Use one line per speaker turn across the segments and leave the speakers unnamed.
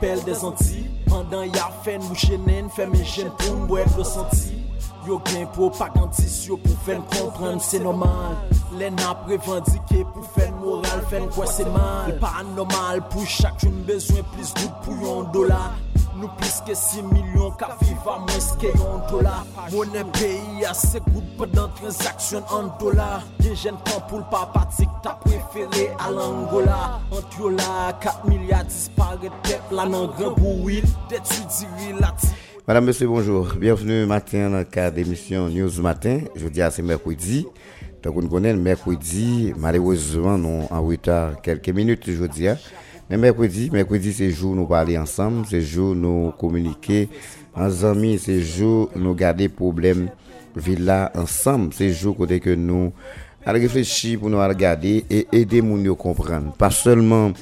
des Antilles. Pendant y'a fait bouche nen, fait mes jeunes pour m'boire le senti. Yo gen propagandis yo pour faire comprendre c'est normal. Les n'a revendiqué pour faire moral, faire quoi c'est mal. Pas normal pour chacune besoin plus de pour un dollar. Nous plus que 6 millions qu'à vivre à moins que un dollar. Monnaie pays assez good pendant transaction en dollars. Des jeunes temps pour le papa t'as préféré à l'Angola. Entre là, 4 milliards disparaît là dans grand bruit. D'étudier la
Madame, Monsieur, bonjour. Bienvenue matin dans le cadre d'émission News Matin. Je dis à c'est mercredi. Donc, on connaît le mercredi. Malheureusement, nous en retard quelques minutes, je Men mekwedi, mekwedi se jou nou pale ansam, se jou nou komunike, anzami se jou nou gade problem villa ansam, se jou kote ke nou al reflechi pou nou al gade e ede moun yo kompran. Pa solman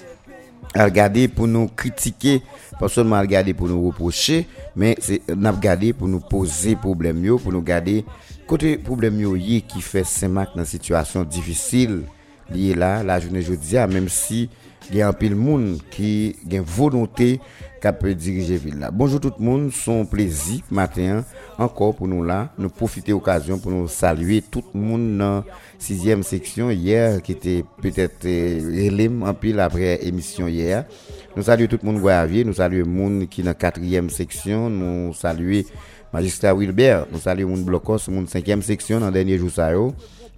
al gade pou nou kritike, pa solman al gade pou nou reproche, men se nap gade pou nou pose problem yo, pou nou gade kote problem yo ye ki fe semak nan situasyon difisil liye la, la jounen joudia, menm si gen apil moun ki gen volonté kap dirije vil la. Bonjour tout moun, son plezi matin ankor pou nou la, nou profite okasyon pou nou salue tout moun nan 6e seksyon yer ki te petet relem anpil apre emisyon yer. Nou salue tout moun Goyavye, nou salue moun ki nan 4e seksyon, nou salue Magistra Wilbert, nou salue moun Blokos, moun 5e seksyon nan denye jou sa yo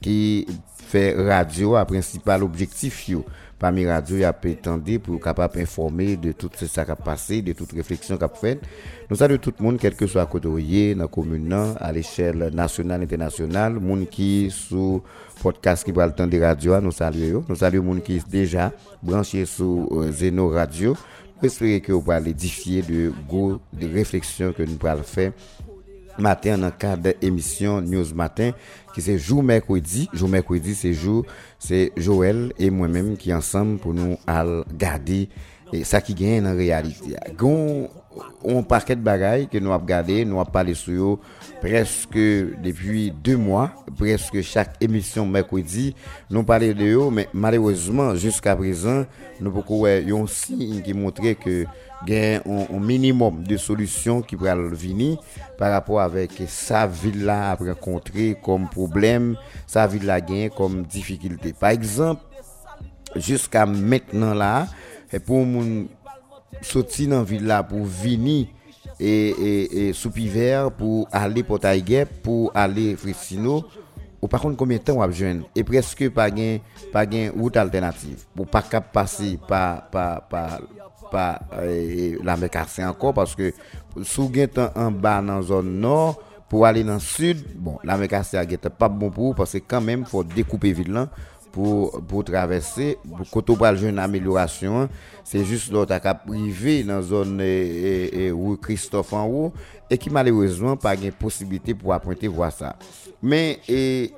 ki fe radio a prinsipal objektif yo. Pami Radio a pu tendre pour capable informer de tout ce qui a passé, de toute réflexion qu'a fait. Nous saluons tout le monde, quel que soit côté dans la commune, non, à l'échelle nationale, internationale, monde qui sous podcast qui va le temps de radio, nous saluons. Nous saluons monde qui est déjà branché sur euh, Zeno Radio. Espérez que vous allez édifier de gros de réflexions que nous allons faire matin dans le cadre de l'émission News Matin, qui c'est jour mercredi. Jour mercredi, c'est jour, c'est Joël et moi-même qui ensemble pour nous regarder ça qui gagne en réalité. Gon, on paquet de bagailles que nous avons regardé, nous avons parlé sur eux presque depuis deux mois, presque chaque émission mercredi, nous parlons de eux, mais malheureusement, jusqu'à présent, nous avons un signe qui montrait que gen un minimum de solusyon ki pral vini par rapport avek sa vil la ap rekontre kom problem, sa vil la gen kom difikilte. Par ekzamp, jiska metnen la, e pou moun soti nan vil la pou vini e, e, e soupiver pou ale potayge, pou ale frisino, ou par contre combien de temps on a besoin et presque pas gain pas gain route alternative pour pas cap passer par par par pa eh, eh la mekase anko, paske sou gen tan an ba nan zon nor, pou ale nan sud, bon, la mekase a gen tan pa bon pou, paske kanmen fò dekoupe vil lan, pou, pou travesse, pou koto pral jen ameliorasyon, se jist lò tak ap prive nan zon e, e, e, ou Christophe an ou, e ki malewezman pa gen posibilite pou apwente vwa sa. Men, e,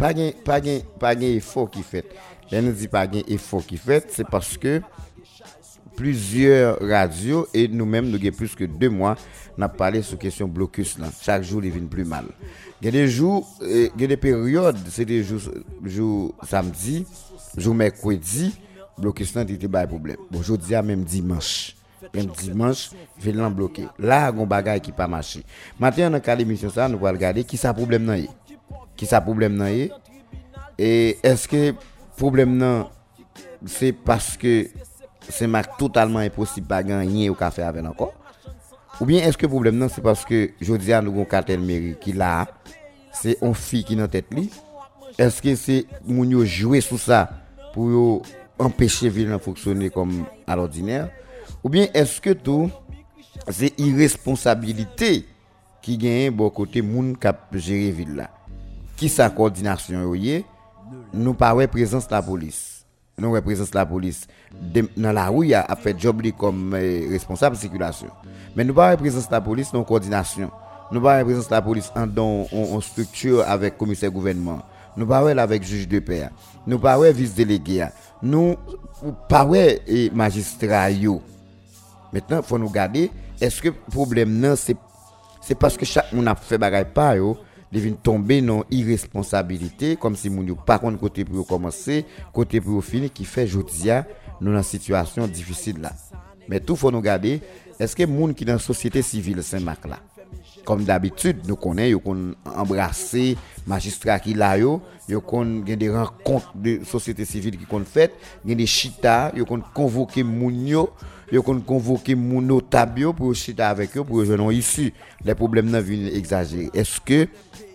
pa gen, pa gen, pa gen efo ki fet. Ben nou di pa gen efo ki fet, se paske, plusieurs radios et nous-mêmes, nous avons plus que deux mois, n'a parlé sur question blocus. Là. Chaque jour, il vient plus mal. Il y a des jours, euh, il y a des périodes, c'est des jours, jours samedi, jour mercredi, blocus là, il pas de problème. Bon, aujourd'hui, même dimanche. Même dimanche, je vais bloquer. Là, il y a un bagage qui pas marché. Maintenant, dans le l'émission, ça, nous allons regarder qui ça problème là. Qui ça problème là. Et est-ce que problème là, c'est parce que c'est match totalement impossible pas gagner au café avec encore ou bien est-ce que le problème non c'est parce que jodi a nous gon cartel mairie qui là c'est on fille qui dans tête li est-ce que c'est moun yo jouer sous ça pour empêcher ville de fonctionner comme à l'ordinaire? Ou bien est-ce que tout c'est irresponsabilité qui gagne bon côté moun cap gérer ville là? Qui sa coordination yo nous pas présence la police. nou wè prezans la polis nan la rou ya ap fè job li kom eh, responsable sikulasyon. Men nou ba wè prezans la polis nan koordinasyon. Nou ba wè prezans la polis an don an struktur avèk komise gouvenman. Nou ba wè la vek juj de pe ya. Nou ba wè eh, vis delege ya. Nou ba wè magistra yo. Mètnen fò nou gade, eske problem nan se paske chak moun ap fè bagay pa yo, li vin tombe nan irresponsabilite, kom si moun yo pa kon kote pou yo komanse, kote pou yo fini ki fe joutia nou nan situasyon difisil la. Men tou fò nou gade, eske moun ki nan sosyete sivil Saint-Marc la. Kom d'abitud nou konen, yo kon embrase magistra ki la yo, yo kon gen de renkont de sosyete sivil ki kon fèt, gen de chita, yo kon konvoke moun yo, yo kon konvoke moun yo tabyo pou yo chita avek yo pou yo jenon isi. Le problem nan vin exagere. Eske...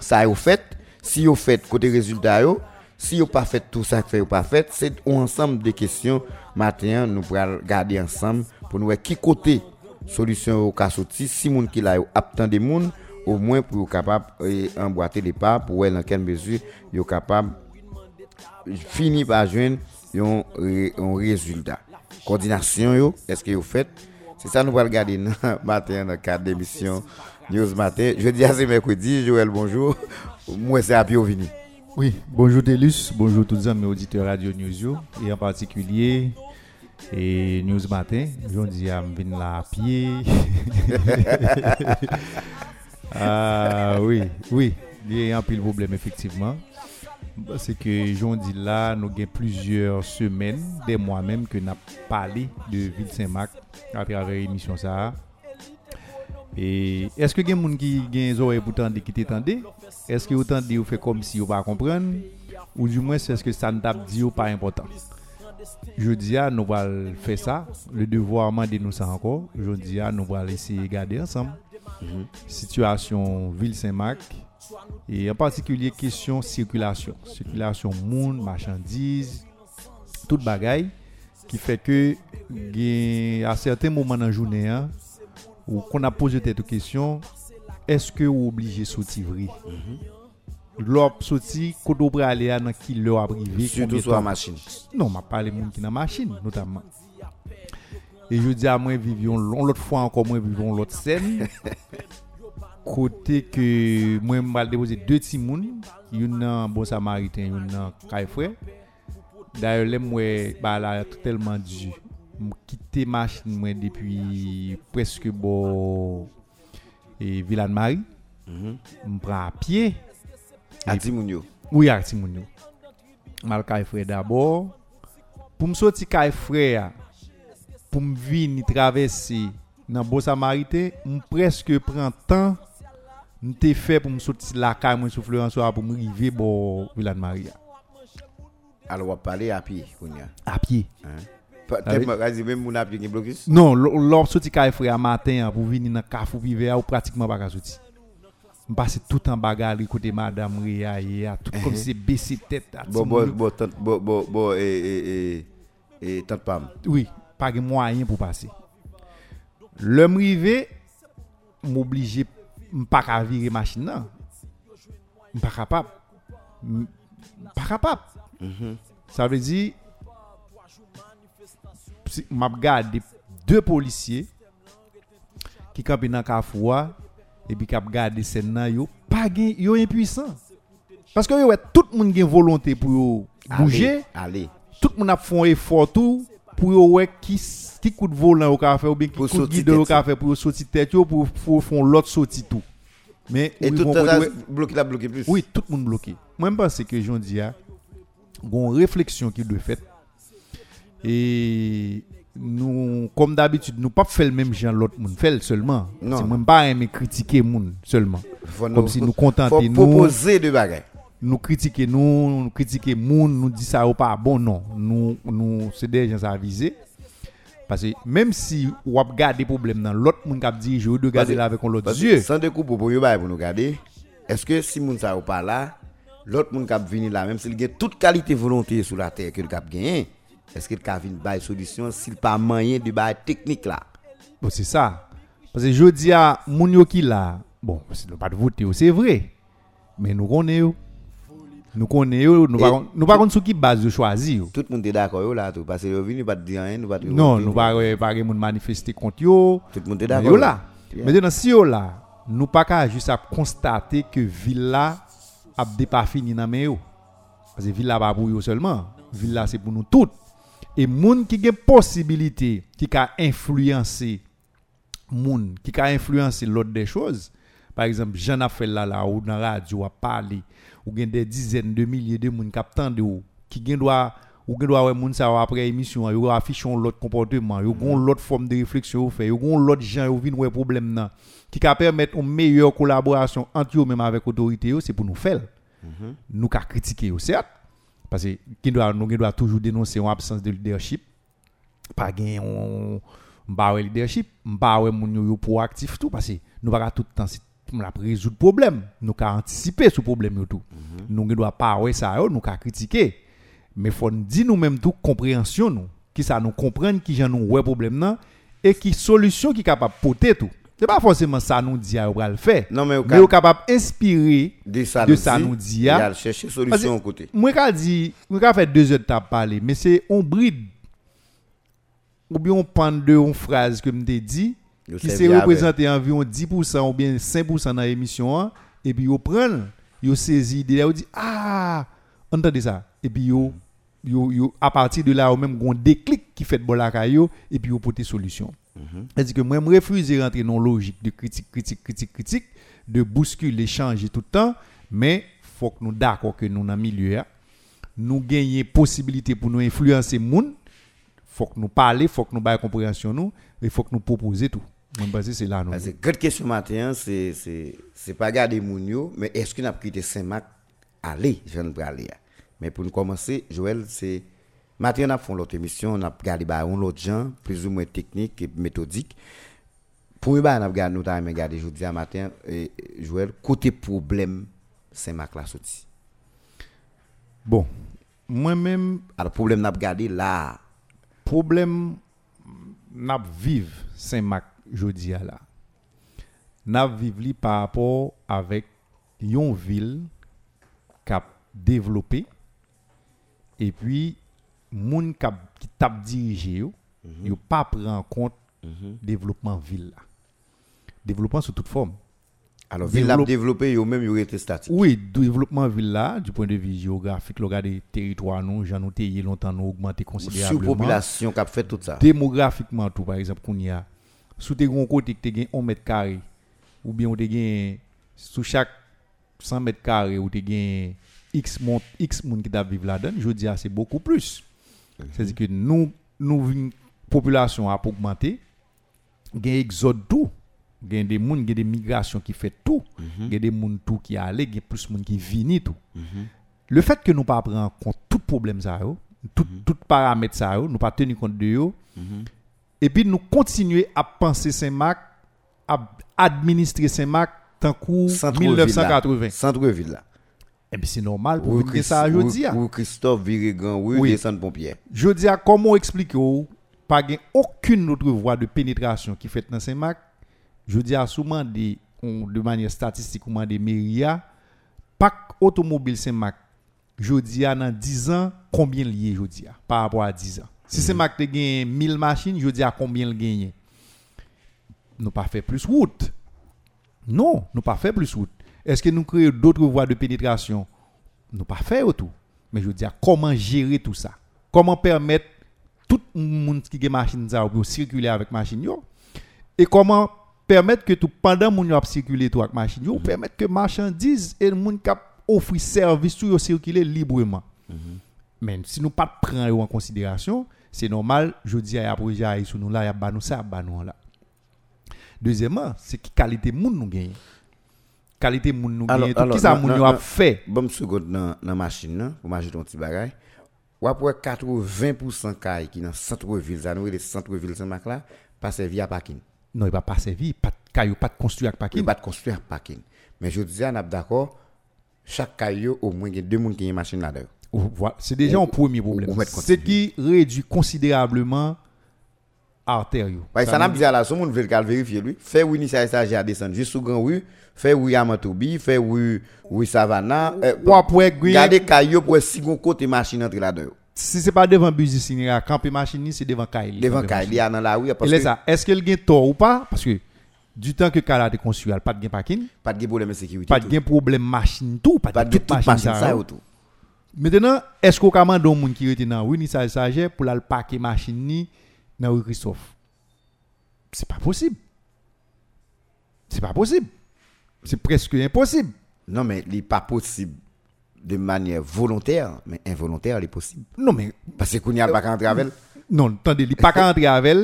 ça est fait. Si vous faites côté résultat, si vous pas fait tout ça que vous pas fait, c'est un ensemble de questions. Matin, nous pourrons regarder ensemble pour nous voir qui côté solution au cas sorti, si moun qui là attend des moun au moins pour capable emboîter les pas pour voir dans quelle mesure yo capable finir par joindre un résultat. Coordination est-ce que vous faites c'est ça nous allons regarder matin dans le cadre d'émission News Matin. Jeudi à c'est mercredi Joël bonjour. Moi c'est Apio Vini.
Oui bonjour Delus bonjour tous les amis auditeurs Radio News et en particulier et News Matin, je dis à venir là à pied. ah oui, oui, il y a un de problème effectivement. C'est que j'en dis là, nous avons plusieurs semaines, des mois même, que nous avons parlé de Ville Saint-Marc à travers l'émission ça. Et est-ce que y a des gens qui ont des oreilles pour tendre qui t'entendent Est-ce que vous tendez ou fait comme si vous ne comprenez pas Ou du moins, c'est ce que ça ne t'a dit ou pas important Je dis à nous allons faire ça. Le devoir m'a dit nous ça encore. Je dis à nous allons essayer de garder ensemble. Mm -hmm. Situation Ville-Saint-Marc. Et en particulier, question circulation. Circulation monde, marchandises, tout bagaille. Ki fè ke gen a certain mouman nan jounè an, ou kon ap pose tèt ou kesyon, eske ou oblije soti vri? Mm -hmm. Lop soti, kodo bre ale an nan ki lor ap
rive. Soutou sou an machin.
Non, ma pale moun ki nan machin, notamman. E je di a mwen vivyon lon, lot fwa anko mwen vivyon lot sen. Kote ke mwen mbal depoze 2 timoun, yon nan bon samariten, yon nan kaifre. D'ailleurs, les moi, bah là, tellement dû. Je quitté machine moi depuis presque bon et Villa de Marie. Je prends à pied
Atimounio.
Oui, Atimounio. Mal kay frère d'abord. Pour me sortir frère pour me venir traverser dans Beau Samaritain, me presque prend temps m'te fait pour me sortir la caille moi sur Florence pour me arriver bon Villa de Maria.
Alors, on va parler à pied.
À pied.
Non, lor soti ka e fre a
maten pou vini nan kafou pive a ou pratikman baka soti. Mpase tout an baga li kote madame re a ye a, tout kom se besi tet a. Bo,
bo, bo, tant, bo, bo, bo, e, e, e, e, tant pam.
Oui, pa gen mwayen pou pase. Le mrive, m'oblige mpaka vire machin nan. Mpaka pap. Mpaka pap. Ça veut dire m'a regardé deux policiers qui campent dans Carrefour et puis garder scène là yo pas yo impuissant. Parce que yo tout le monde a volonté pour bouger.
allez
tout le monde a fait un effort tout pour yo qui qui coup de volant au café ou bien qui coup de guide au café pour sortir tête pour pour faire l'autre sortie tout.
Mais et tout le monde bloqué la bloqué plus.
Oui tout le monde bloqué. Moi je pense que j'en dis a une réflexion qui doit faire et nous, comme d'habitude, nous pas faire le même genre l'autre monde, fait seulement. C'est même pas aimer critiquer monde seulement. comme si nous contenter nous.
proposer de bagages.
Nous critiquer nous, nous critiquer monde, nous dit ça ou pas bon non. Nous nous c'est des gens à viser. Parce que même si on a des problèmes dans l'autre monde qui dit je dois garder là avec l'autre yeux.
Sans de coup pour pour nous garder. Est-ce que si monde ça ou pas là, l'autre monde qui venir là même s'il a toute qualité volonté sur la terre que le cap gagné est-ce qu'il a une solution s'il pas moyen de bail technique là?
Bon, c'est ça. Parce que je dis à mon qui là, bon, c'est pas de voter, c'est vrai. Mais nous connaissons. Nous connaissons, nous pas nous pas sur qui base de choisir.
Tout le monde est d'accord là tout parce que venu pas dire rien, nous pas
Non, nous pas pas manifester contre yo.
Tout le monde est d'accord.
là. Maintenant si là, nous pas qu'à juste à constater que villa a pas fini dans. Parce que villa pas pour yo seulement. Villa c'est pour nous toutes. Et moun qui a possibilité, qui a influencé moun, qui a influencé l'autre des choses. Par exemple, j'en ai fait là, là, ou dans radio, a parlé, ou gen des dizaines de milliers de moun qui attendent ou, qui gen doit ou gen doit moun ça après émission yo affiche l'autre comportement yo gon l'autre forme de réflexion fait yo gon l'autre gens yo vinn ouais problème nan qui ka permettre une meilleure collaboration entre eux même avec autorité c'est pour nous faire nous ka critiquer yo certes parce que qui doit nous doit toujours dénoncer une absence de leadership. Pas gain on leadership pas ouais moun yo proactif tout. Parce que nous pas tout le temps la résoudre problème nous ka anticiper ce problème yo tout. Nous doit pas ouais ça yo nous ka critiquer mais faut nous dire nous même tout compréhension nous qui ça nous comprendre qui j'en nous ouais problème nan et qui solution qui capable porter tout. C'est pas forcément ça nous dit à le faire.
Non, mais
mais capable inspirer
de ça,
de ça nous dit à
a chercher solution côté.
moi ka dit moi ka fait deux heures de parler mais c'est on bride. Ou bien on prend de une phrase que me dit qui s'est représenté environ 10% ou bien 5% dans l'émission hein, et puis yo prend yo saisi idée yo dit ah entendez ça. Et puis yo yo, yo à partir de là ou même gon déclic qui fait bon la caillou et puis yo porter solution. C'est-à-dire que moi je refuse de rentrer dans logique de critique critique critique critique de bousculer changer tout le temps mais faut que nous d'accord que nous dans le milieu hein, nous gagner possibilité pour nous influencer moun faut que nous parler faut que nous bailler compréhension nous il faut que nous proposer tout. C'est là
Parce que grande question matin, c'est pas garder moun yo, mais est-ce qu'on a quitté Saint-Marc? Aller, je viens de aller. Mais pour nous commencer, Joël, c'est matin on a fait l'autre émission, on a regardé bah on l'autre gens, plus ou moins technique et méthodique. Pour bah on a regardé nous t'as regardé à matin et Joël côté problème Saint-Marc là sorti.
bon moi-même
Alors problème n'a regardé là.
problème n'a vive Saint-Marc jodi a là vive li par rapport avec yon ville cap développé et puis moun kap qui tap dirigé yo yo pas prend en compte développement ville développement sous toute forme
Alors ville l'a
Développe-
développé yo même yo été statique.
oui, développement ville là, du point de vue géographique, le des territoires, nous, j'en ai longtemps, nous augmenté considérablement.
Surpopulation qui a fait tout ça.
Démographiquement, tout, par exemple, qu'on y a, sous tes gros côtés, que tu as 1 mètre carré, ou bien on te sous chaque 100 mètres carrés, ou tu as X moun, X moun qui t'a vivre là-dedans, je dis, c'est beaucoup plus. C'est-à-dire que nous, nous, population a augmenté, il y a exode tout. Il y a des gens, il y a des migrations qui fait tout. Il y a des gens tout qui allent, il y a plus de gens qui viennent tout. Le fait que nous pas prendre en compte tout problème ça, tout, tout paramètre ça, nous pas tenir compte de yo, et puis nous continuer à penser Saint-Marc, à administrer Saint-Marc tant
là.
1980.
Centre-ville là.
Et puis c'est normal pour
Ou
nous dire ça aujourd'hui.
Ou Christophe Virigan, oui,
Oui.
descendre pompier.
Je dis à comment expliquer pas aucune autre voie de pénétration qui fait dans Saint-Marc. Je dis à souvent de manière statistique ou des mairies parc automobile Saint-Marc. Je dis à dans 10 ans combien lié je dis à, par rapport à 10 ans. Si Saint-Marc te gagne 1000 machines, je dis à combien le gagne. Nous pas fait plus route. Non, nous pas fait plus route. Est-ce que nous créons d'autres voies de pénétration? Nous pas fait tout. Mais je veux dire, comment gérer tout ça? Comment permettre tout le monde qui a machine ça pour circuler avec machine Et comment permettre que tout pendant mon yo a circuler tout avec machine yo, permettre que marchandises et le monde qui offre service tout circuler librement? Mais si nous pas prendre yo en considération, c'est normal, je dis à projet sur nous là, y a ça, ba nous là. Deuxièmement, c'est qui qualité moun nous gagne. Qualité moun. Tout
alors,
qui ça
non,
moun
non,
yo a
non.
fait?
Bon seconde dans la machine là, pour m'ajouter un petit bagage. Ou après 80% caille qui dans centre-ville, ça nous le centre-ville Saint-Marc là, passe via parking.
Non, il va pas pas caillou, pas
Il
parking.
pas de construire parking. Mais je disais, on d'accord, chaque caillou au moins il y a deux qui une machine
voilà, C'est déjà un premier problème. C'est qui réduit considérablement yo.
Ouais, ça n'a pas dit à la somme, on veut le vérifier lui. Fait oui, ça ça à descendre juste sous grand rue, fait oui Amatoubi, fait oui oui Savannah. euh,
Ou après, gagner-
Gardez caillou pour si gon côté machine entre là-dedans.
si c'est pas devant bus ici, camper machine, c'est devant caille.
Devant il a dans la rue parce que
ça, est-ce qu'elle gagne tort ou pas? Parce que du temps que Kala a construit, elle pas de gain parking,
pas de problème de sécurité.
pas de
tout.
problème machine tout, pas de toute machine ça. yo.
autour.
Maintenant, est-ce qu'on commande un monde qui était dans oui, ni ça pour la parquer machine ni dans Christophe? C'est pas possible. C'est pas possible. C'est presque impossible.
Non mais il n'est pas possible de manière volontaire, mais involontaire, elle est possible.
Non, mais
Parce que Kounia pas qu'à entrer avec
non, attendez, il pas qu'à entrer avec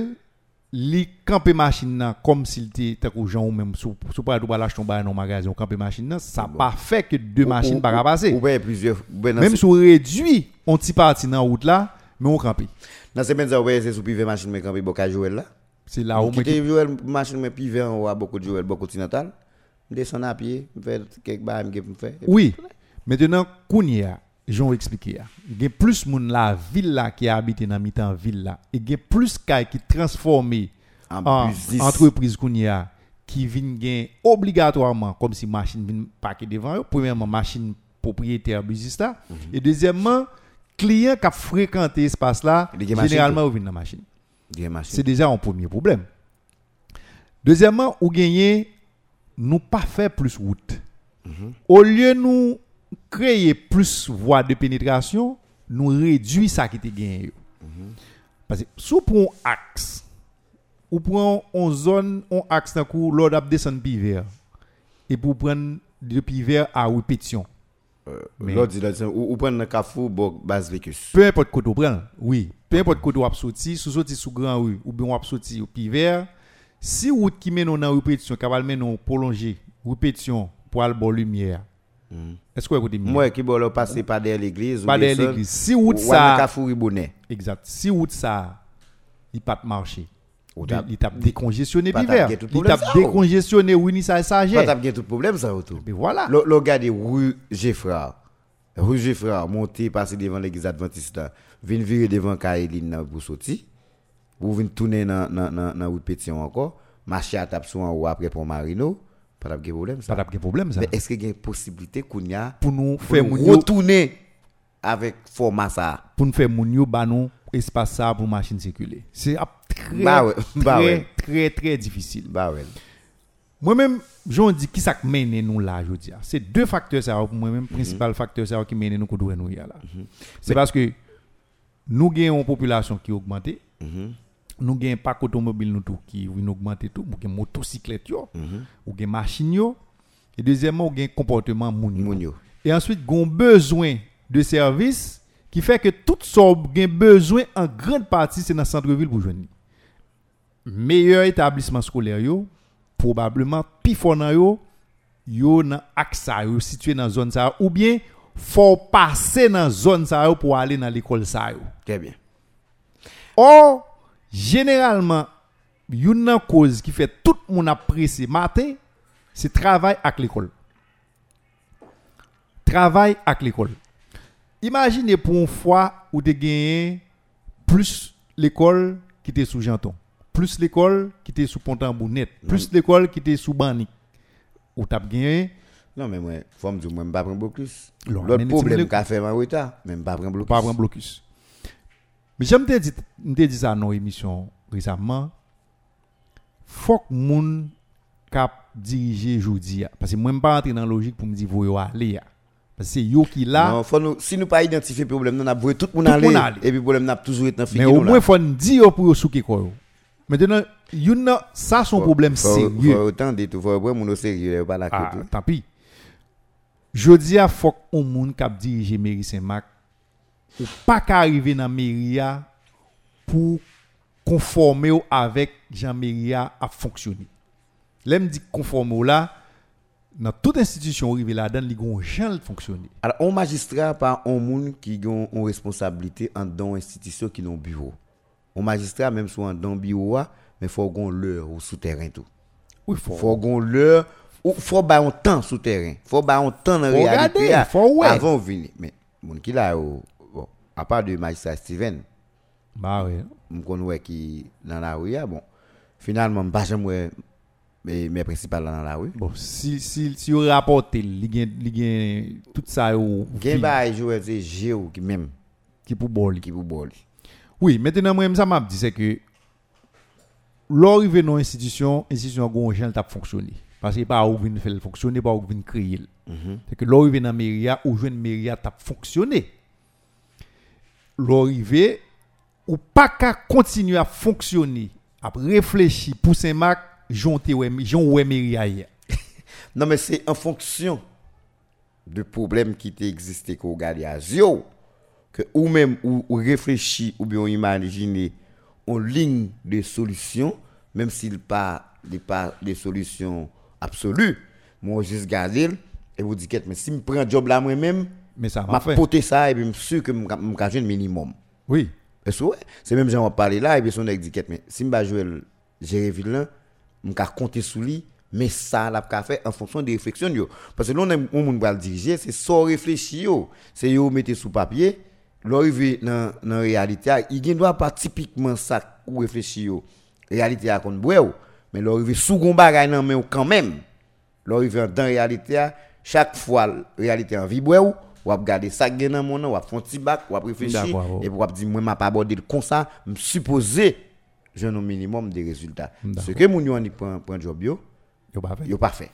li camper machine comme s'il était que gens ou même sous sous pas doit l'acheter dans un magasin ou camper machine ça pas fait que deux machines pas passer.
Ou bien plusieurs. dans
Même si on réduit on petit parti dans la route là, mais on campe.
Dans ces mêmes ouais, c'est sous pivet machine, mais quand il y a Joël là.
C'est là où
Joël machine, mais pivet, beaucoup Joël, beaucoup continental. À pied, je fais quelques barres, je fais.
Oui. Maintenant, Kounia, j'en expliqué. Il y a plus de monde la ville là qui habite dans mi-temps ville là. Et il y a plus de qui transformé
En
en entreprise Kounia qui viennent gagner obligatoirement comme si machine vient parquer devant eux. Premièrement, machine propriétaire business là.
Mhm.
Et deuxièmement, client qui a fréquenté espace là, généralement, ils viennent dans la machine. C'est déjà un premier problème. Deuxièmement, ou gagner, nous pas faire plus route. Au lieu de nous créer plus voies de pénétration, nous réduisons ça qui était gagné. Parce que si on prend un axe, ou prend une zone, un axe d'un coup, l'ordre piver. Et pour prendre de piver à répétition. Mais-
L'autre dit, ou ou prendre un cafou, bon, base vécus.
Peu importe côté on prend, oui. Peu importe côté on a sorti, sous sorti sous grand rue ou bien on a sorti au piver. Si route qui mène dans répétition, capable mène nous prolonger répétition pour aller bon lumière. Est-ce que vous mieux?
Moi, qui là, passer par derrière l'église.
Pas derrière l'église. Si route ça, exact. Si route ça, il pas marcher. Il il tape décongestionné
tout
Il
ou?
décongestionné oui ça ça
Pas bien tout problème, ça, autour.
Mais voilà.
Le, gars de rue Geffra, rue Geffra, monter, passer devant l'église adventiste, vient virer devant Kaeline pour sortir, ou vient tourner dans dans dans route Pétion encore, marcher à tape sur en haut après pour Marino, pas de problème ça.
Pas de problème ça.
Mais est-ce qu'il y a une possibilité qu'on y a
Pour nous faire
retourner avec format ça?
Pour nous faire moun yo ba nou espace ça pour machine circuler. C'est très
Bah ouais, bah
très,
ouais.
très très difficile.
Bah ouais.
Moi-même, j'en dis qui ça qui mène nous là, je dis. C'est deux facteurs ça pour moi-même, principal facteur ça qui mène nous qu'on doit nous là. C'est parce que nous gagnons une population qui augmente. Nous gagnons pas automobile nous tout qui vient augmenter tout, nous gagnons motocyclette yo, ou gagnons machine. Et deuxièmement, nous comportement yo.
Moun yo.
Et ensuite, nous avons besoin de services qui fait que tout ça a besoin en grande partie c'est dans le centre-ville pour joindre. Meilleur établissement scolaire yo, probablement fort nan yo, yo ça yo situé dans zone ça ou bien faut passer dans zone ça yo pour aller dans l'école ça yo.
Très bien.
Or, généralement, une nan cause qui fait tout le monde apprécier matin, c'est travail avec l'école. Travail avec l'école. Imaginez pour une fois où tu gagné plus l'école qui était sous Janton, plus l'école qui était sous Pontambournet, plus l'école qui était sous Bani. Ou tu as gagné,
Non, mais moi, faut me dire, moi, je ne pas prendre blocus. L'autre problème qu'a fait Marita, même pas prendre blocus.
pas prendre blocus. Mais j'aime te dire, te dit ça dans l'émission récemment. Faut que moun cap diriger jodi parce que moi même pas entrer dans la logique pour me dire voyo aller parce que c'est yo qui là
Non, faut nous, si nous pas identifier le problème, nous avons voué tout le monde aller. Et puis le problème n'a toujours été dans
mais au moins faut nous dire pour yo souke quoi. Maintenant, you know, ça, son problème sérieux.
Faut Autant de tout, faut mon sérieux, eh, pas la
ah, Tant pis. Je dis à faut qu'on monde qui dirige mairie Saint-Marc ou pas qu'arriver dans mairie pour conformer avec Jean mairie à fonctionner. L'aime dit conformer là dans toute institution arrivée là-dedans, ils vont jamais fonctionner.
Alors, un magistrat, pas un monde qui a une responsabilité en dans institution qui ont bureau. Ou magistrat, menm sou an dan biyo wa, men fò gon lèr ou sou teren tou.
Oui, fò.
Fò gon lèr, ou fò ba yon tan sou teren. Fò ba
yon
tan
nan
realite
ya. Fò
wè. Avon vini. Men, moun ki la ou, bon, a pa de magistrat Steven.
Ba wè.
Moun kon wè ki nan la wè ya, bon. Finalman, mba jèm wè mes principales dans la rue.
Bon, si si si vous rapportez, il tout ça au
Gain ba joueur c'est Géo qui même
qui pour bol,
qui pour bol.
Oui, maintenant, moi, ça m'a dit, c'est que l'arrivée dans l'institution, l'institution a un t'a fonctionné. Parce que pas où vient faire fonctionner, pas où vient créer. C'est que l'arrivée dans la mairie, où jeune mairie t'a fonctionné. L'arrivée, ou pas qu'à continuer à fonctionner, à réfléchir pour Saint-Marc, jonter ouais, mairie.
Non mais c'est en fonction de problèmes qui regardez à zéro, que ou même ou, ou réfléchit ou bien imaginer en ligne de solutions, même s'il pas pas des solutions absolues, moi juste garder et vous dites mais si me prends job là moi-même,
Mais ça
m'a poté ça et puis me sûr que me me un minimum.
Oui.
C'est même gens parler là et puis son dit mais si me jouer gérer vilain, me ka compter sous lui mais ça l'a ka fait en fonction des réflexions yo. Parce que là on va le diriger c'est sans réfléchir c'est yo mettez sous papier l'arrivé dans dans réalité. Il ne doit pas typiquement ça ou réfléchir réalité a kon boire mais l'arrivé sous gon bagay nan mais quand même. L'arrivé dans réalité chaque fois réalité en vie ou. Ap garder ça gen dans mon ou ap font petit bac ou ap réfléchir et ap dire moi m'a pas abordé comme ça me supposer j'ai un minimum de résultats. Ce que mon yo an prend prend job yo
Yo pas fait.
yo pas fait.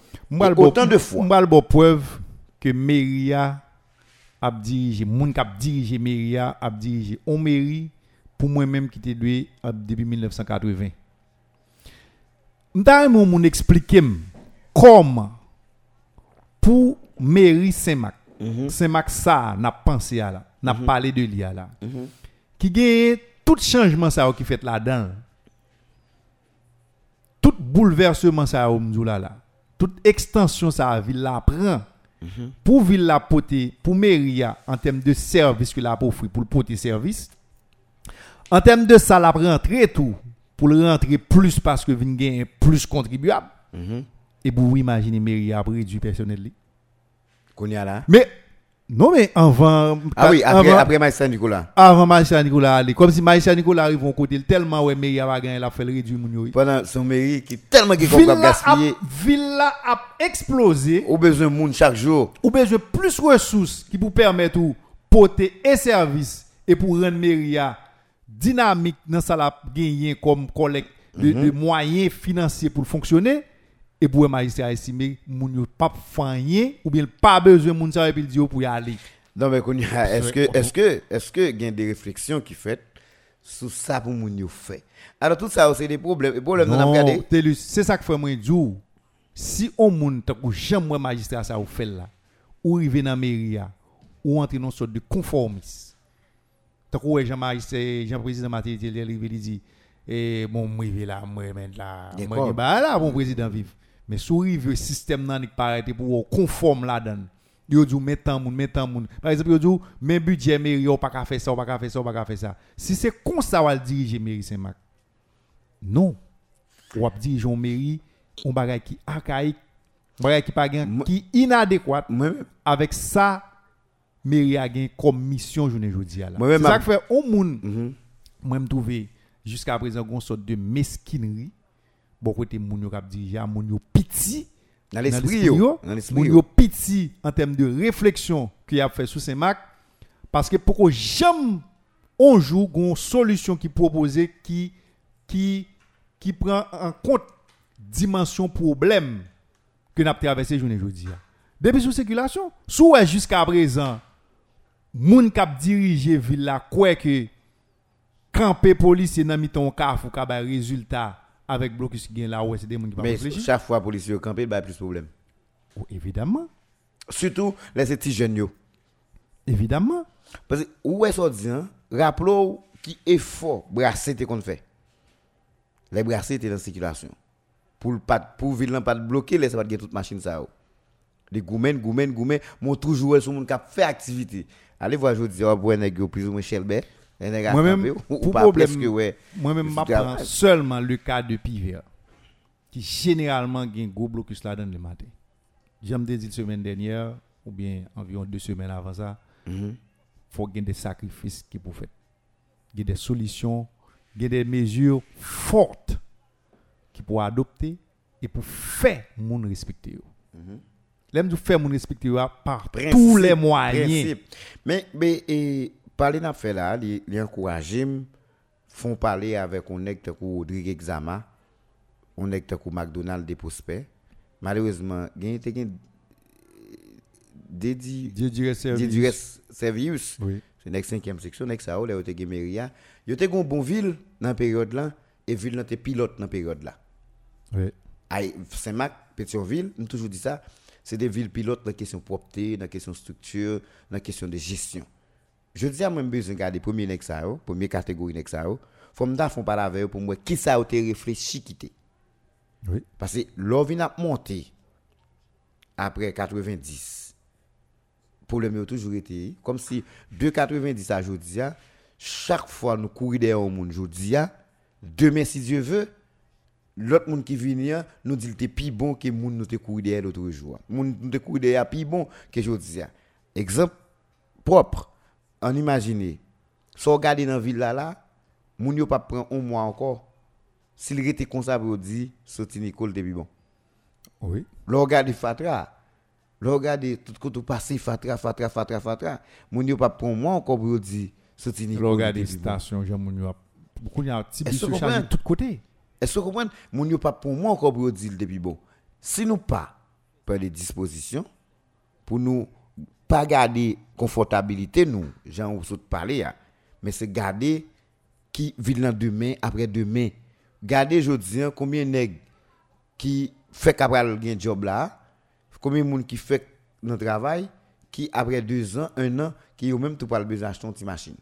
Autant de fois.
le bon preuve que Meria ap dirije, moun kap dirije Meria, ap dirije on Meri, pou mwen menm ki te dwe ap debi 1980. Mta yon moun moun eksplikem kom pou Meri Semak. Mm -hmm. Semak sa na panse ya la, na mm -hmm. pale de li ya la. Mm -hmm. Ki genye tout chanjman sa yo ki fet la dan. Tout bouleverseman sa yo mdou la la. Tout ekstansyon sa yo vil la pran. Prend. Pour ville la poter, pour Meria en termes de service que la pour pour le poter service. En termes de ça la rentrer tout pour le rentrer plus parce que vinn gagne plus contribuable. Et vous imaginez Meria a réduit personnel. li.
qu'on y a là
Mais non mais avant
ah oui après
avant-
après Maïssa Nicolas.
Avant Maïssa Nicolas comme si Maïssa Nicolas arrive au côté tellement ouais Meria va gagner la fait le réduire moun yo.
pendant son mairie qui tellement qui
là
gaspiller
a- ville là a explosé.
au besoin de monde chaque jour.
Ou besoin plus ressources qui vous permettent ou porter et service et pour rendre Meria dynamique dans ça la gagner comme collecte de, de moyens financiers pour fonctionner et pour un magistrat estimer moun yo pas fanyen ou bien pas besoin moun ça et puis dire pour y aller.
Non mais a est-ce que est-ce que est-ce que il y a des réflexions qui fait sur ça pour moun yo fait? Alors tout ça c'est des problèmes. Les problèmes on a
non
regardé.
Telus, c'est ça que fait moi dire si on moun tant que jamais magistrat ça ou fait là ou rive dans Meria ou entrer dans une sorte de conformisme tant que Jean magistrat Jean président Mathieu il dit et bon moi là moi là moi bah là bon président vive mais sous rive système nan qui paraît pour conforme là-dedans yo dit mettant moun mettant moun. Par exemple yo dit mais budget mairie ou pas qu'à faire ça ou pas qu'à faire ça ou pas qu'à faire ça si c'est comme ça va diriger mairie Saint-Marc non. Ou diriger une mairie on bagay qui archaïque bagay qui pas qui inadéquat
moi-même
avec ça mairie a gen comme mission journée jodi là c'est ça que fait au moun
Mhm.
moi me trouver jusqu'à présent une sorte de mesquinerie bon côté moun yo kap dirija, moun yo piti
dans l'esprit yo,
yo.
Nan l'esprit
moun
yo.
piti en termes de réflexion qu'il a fait sous Saint-Marc parce que pourquoi jamais on joue une solution qui proposée qui qui qui prend en compte dimension problème que n'a traversé journée aujourd'hui. Depuis sous circulation, sous jusqu'à présent moun kap dirige ville la quoi que camper policier dans miton kaf ou ka résultat. Avec blocus qui gen là ouais c'est des moun qui pas
mais chaque fois policier au campé bah plus de problème.
Oh, évidemment,
surtout les petits jeunes
évidemment.
parce que où est ce dit hein? Rappelons qui effort brasser qu'on fait. Les brasser étaient dans la circulation. Pour le pas pour là pas de bloquer laisse pas de toute machine ça yo. les goumen goumen goumen mon toujours sur monde qui fait activité. Allez voir je dis oh yo plus ou moins a
Moi-même, pour problème- Moi-même, seulement le cas de Piver, qui généralement a un gros blocus là dans le matin. J'aime dit la semaine dernière, ou bien environ deux semaines avant ça,
Mhm.
faut qu'il y ait des sacrifices qui pour faire. Il y a des solutions, il y a des mesures fortes qui pour adopter et pour faire moun respecter. L'aime de faire moun respecter par
Principe,
tous les moyens.
principe. Mais, mais et, parler n'a fait là, les les encourager, font parler avec un nèg comme Rodrigue Exama, un nèg comme McDonald des prospects. Malheureusement, il y a des dédi
Dieu dirait service.
Didier Servius.
Oui.
C'est une cinquième section, nek ça ou là te gen Meria. Yo te gon bon ville dans période là et ville nan te pilote dans période là.
Oui.
Saint-Marc, Pétionville, nous toujours dit ça, c'est des villes pilotes dans la question de propreté, dans la question de structure, dans la question de gestion. Je dis à moi, besoin de garder premier nek ça, oh, premier catégorie nek ça. Oh. Faut me font pas la veille pour moi qui ça oh, a été réfléchi quitter.
Oui.
Parce que l'ovin a monté après 90. Pour le mieux toujours été comme si de 90 à aujourd'hui, chaque fois nous courir derrière au monde aujourd'hui, demain si Dieu veut, l'autre monde qui vient nous dit était plus bon que monde nous te courir derrière l'autre jour. Monde nous te courir derrière plus bon que aujourd'hui. Exemple propre on imagine, si on regarde dans la ville là, là moun yo pas prend un mois encore. S'il était comme ça pour dire, sorti Nicole depuis bon.
Oui.
Le regarde Fatra. Le regarde tout côté passé Fatra, Fatra, Fatra, Fatra. Moun yo pas prend un mois encore pour dire, sorti Nicole.
Le regarde station, Jean Mounio. Beaucoup de petits
Est-ce
bus
que
chargés de tous côtés.
Est-ce que vous comprenez? Moun yo pas pour moi encore pour dire depuis bon. Si nous pas prendre des dispositions pour nous pa gade konfortabilite nou, jan ou sot pale ya, men se gade ki vide lan demen apre demen. Gade jodi an, koumyen neg ki fek apre al gen job la, koumyen moun ki fek nan travay, ki apre 2 an, 1 an, ki yo menm tou pal bezaj ton ti machin.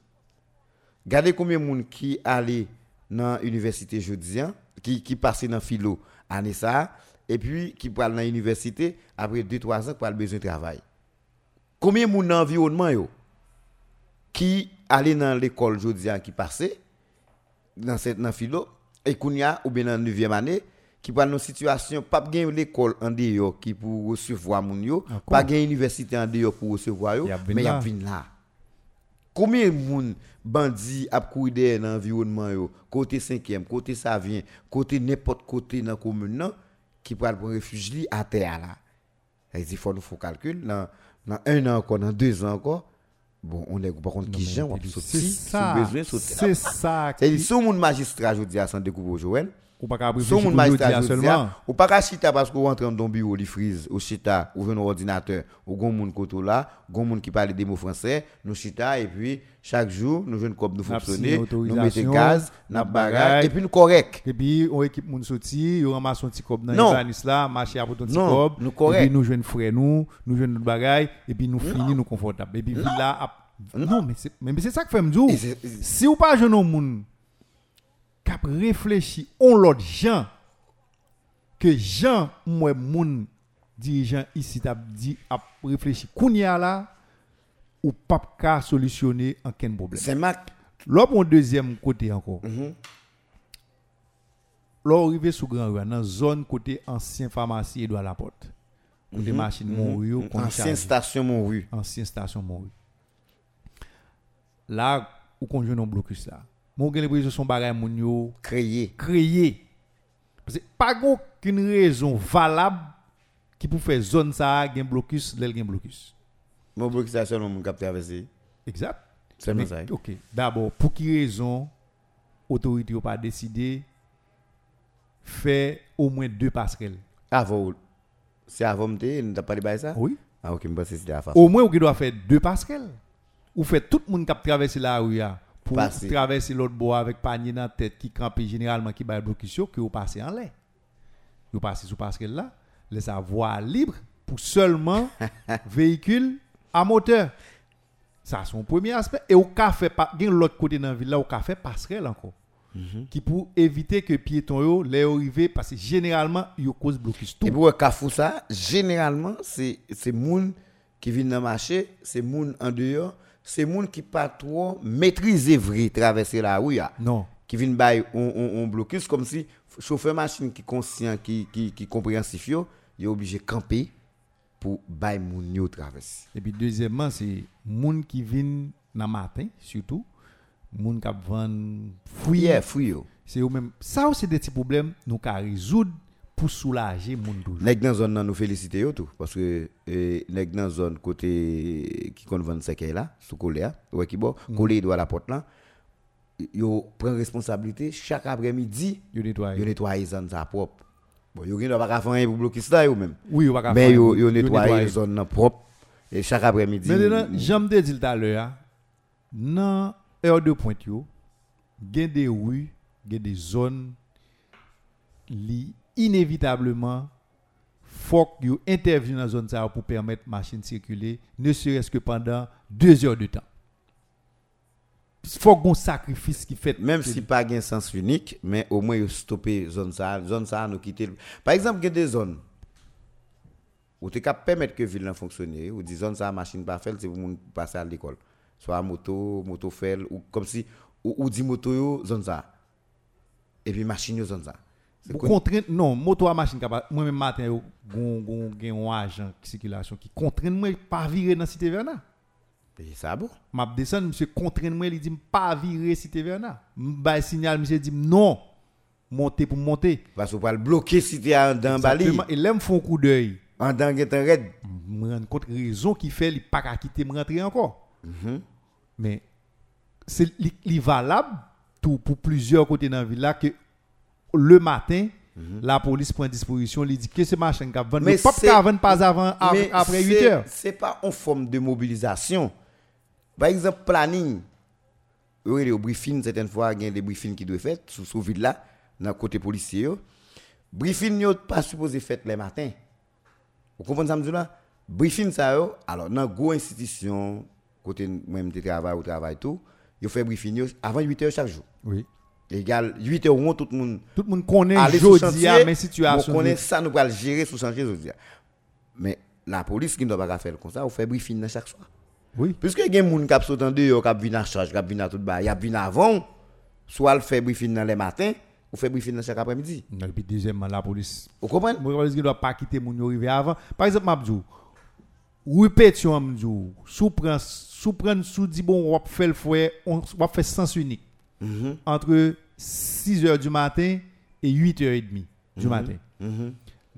Gade koumyen moun ki ale nan universite jodi an, ki, ki pase nan filo ane sa, e pi ki pal nan universite apre 2-3 an pal bezaj travay. Combien de monde dans l'environnement qui allait dans l'école jeudi hein, qui passait dans cette dans philo et kounya ou bien dans 9e année qui prend une situation pas gain l'école en dehors qui pour recevoir moun yo,
Encore.
pas gain université en dehors pour recevoir yo,
Y a
mais y a
là.
vinn là. Combien de moun bandi ap courir dans l'environnement yo, côté 5e, côté ça vient, côté n'importe côté dans la commune qui pral pour réfugier li à terre là? Il faut nous faut calcul dans dans un an encore, dans deux ans encore, bon, on est par contre non, qui gens,
on
va
sauter,
si besoin sauter.
C'est ça. C'est-à-dire,
si on magistrat, je dis à Sandé Koubo Joël,
Ou pas qu'à
je dis
seulement.
ou pas qu'à chita parce qu'on rentre dans un bureau li frise ou chita ou un ordinateur ou gon moun koto là, gon moun qui parle des mots français, nous chita et puis chaque jour nous jeune comme nous fonctionner, nous mettons gaz,
n'a
bagage
bagage.
et puis nous correct.
Et puis, on équipe moun sorti, on ramasse un petit cop dans l'Ivanis là, marcher à ton petit cop.
nous
Et
correct.
puis, nous jouons frère nous, nous jouons notre bagaille, et puis nous finissons nous confortable. Et puis, là, non, mais c'est mais c'est ça que fait me dire.
Et
Si ou pas jeune moun, cap réfléchi, on l'autre gens, que Jean, moi, moun, dirigeant ici, t'a dit, a réfléchi, kounya là, ou pas qu'à solutionner aucun problème.
C'est Mac.
Là, mon deuxième côté encore. Là, arrivé sous Grand Rue, dans zone côté ancien pharmacie Edouard Laporte. Côté machine Montrouge, qu'on
Mhm. Ancienne
charge.
station Montrue.
ancien station Montrouge. Là, où joue dans blocus là. Mon gen l'impression son bagay moun yo
Créé.
créé. Parce que pas aucune raison valable qui pour faire zone ça gen blocus, l'el gen blocus.
Mon bloc station mon cap traverser.
Exact.
C'est ça.
OK. D'abord, pour qui raison autorité n'a pas décidé faire au moins deux passerelles?
Avant c'est avant m'te, nous t'a pas dit ça?
Oui.
Ah OK, me pense à faire.
Au moins, on doit faire deux passerelles? Ou fait tout le monde qui a traversé la rue là, pour
Passer.
traverser l'autre bois avec panier dans la tête qui campe généralement qui bat blocus que vous passez en l'air. Vous passez sous passerelle là, laissez la voie libre pour seulement véhicule à moteur. Ça c'est son premier aspect et au café gen l'autre côté dans la ville là au café passerelle encore. Qui pour éviter que piétons yo les arriver parce que généralement yo cause blocus tout.
Et pour Kafou ça, généralement, c'est c'est moun qui viennent dans le marché, c'est moun en dehors, c'est moun qui pas trop maîtriser vrai traverser la rue.
Non.
Qui viennent bailler on, on, on blocus comme si chauffeur machine qui conscient qui qui qui compréhensif yo, il est obligé de camper pour bailler moun yo traverser.
Et puis deuxièmement, c'est moun qui viennent dans matin surtout, moun qui vendent fruits.
Yeah, fouille yo.
C'est eux même ça aussi des petits problèmes nous ka résoudre pour soulager moun toujours.
Nèg dans zone nous féliciter yo tout parce que eh, nèg dans zone côté qui kon vendre sekay là sous colé là ouais qui bon colé doit la porte là. Yo prend responsabilité chaque après-midi.
Yo nettoyer.
yo nettoyer zone ça propre. Bon yo gen pas faire pour bloquer ça yo même.
Oui, va ka
mais yo yo nettoyer. zone propre. Et chaque après-midi
Maintenant, j'aime te dire tout à l'heure, dans heure de pointe yo, gen des rues, gen des zones li inévitablement faut qu'ils interviennent dans la zone ça pour permettre machine de circuler, ne serait-ce que pendant deux heures de temps. Il faut qu'on sacrifice qui fait.
Même si pas un sens unique, mais au moins, stopper zone ça, zone ça, nous quitter. Par exemple, il y a des zones où tu peux permettre que la ville fonctionne, ou des zones ça, machine pas faire, c'est pour passer à l'école. Soit moto, moto fait, ou comme si, ou, ou dit moto, yo, zone ça. Et puis machine, yo, zone ça.
Pour contraindre, non, moto à machine capable. Moi-même, matin, gen un agent de circulation qui contraint moi pas virer dans la cité Verna.
Et ça, bon?
M'a descend, monsieur contraint moi, il dit pas virer cité Verna. M'bay signal, monsieur dit non. Monter pour monter.
Parce qu'on va bloquer es en dans Bali.
Et là, me font un coup d'œil.
En dans un raid.
me rendre compte raison qui fait il pas qu'à quitter me rentrer encore. Mais c'est valable pour plusieurs côtés dans la ville là que le matin la police prend disposition, il dit que ce machin qui vendre
Mais
mais pas
c'est-
qu'à vendre pas avant av-
Mais
après
c'est-
8 heures.
C'est pas en forme de mobilisation. Par exemple, planning. Oui, au briefing, certaines fois, il y a des briefings qui doivent être faits sous ce vide-là, dans le côté policier. yo. Briefing, n'est pas supposé faire les matins. Vous comprenez ça, là? Briefing, ça, yo, alors, dans une grosse institution, côté même de travail ou travail tout, il fait briefing yo avant 8 heures chaque jour.
Oui.
Égal, 8 heures, on, tout le monde
Tout le monde connaît
aller sur
jodi à
chantier,
mes situations.
on connaît ça, nous allons gérer sous chantier aujourd'hui. Mais la police qui ne doit pas faire comme ça, on fait briefing chaque soir.
Oui.
Puisque il y a des gens qui sont en dehors, qui viennent à charge, qui viennent à tout bas, il y a bien avant, soit le fait briefing dans les matins, ou fait briefing dans chaque après-midi.
Et puis deuxièmement la police
Vous comprenez?
La police ne doit pas quitter mon yo arrivé avant. Par exemple, Mabdou, répétition Mabdou, sous prend sous prend sous dit bon on va faire le fouet, on va faire sens unique entre 6 h du matin et 8 h 30 du matin.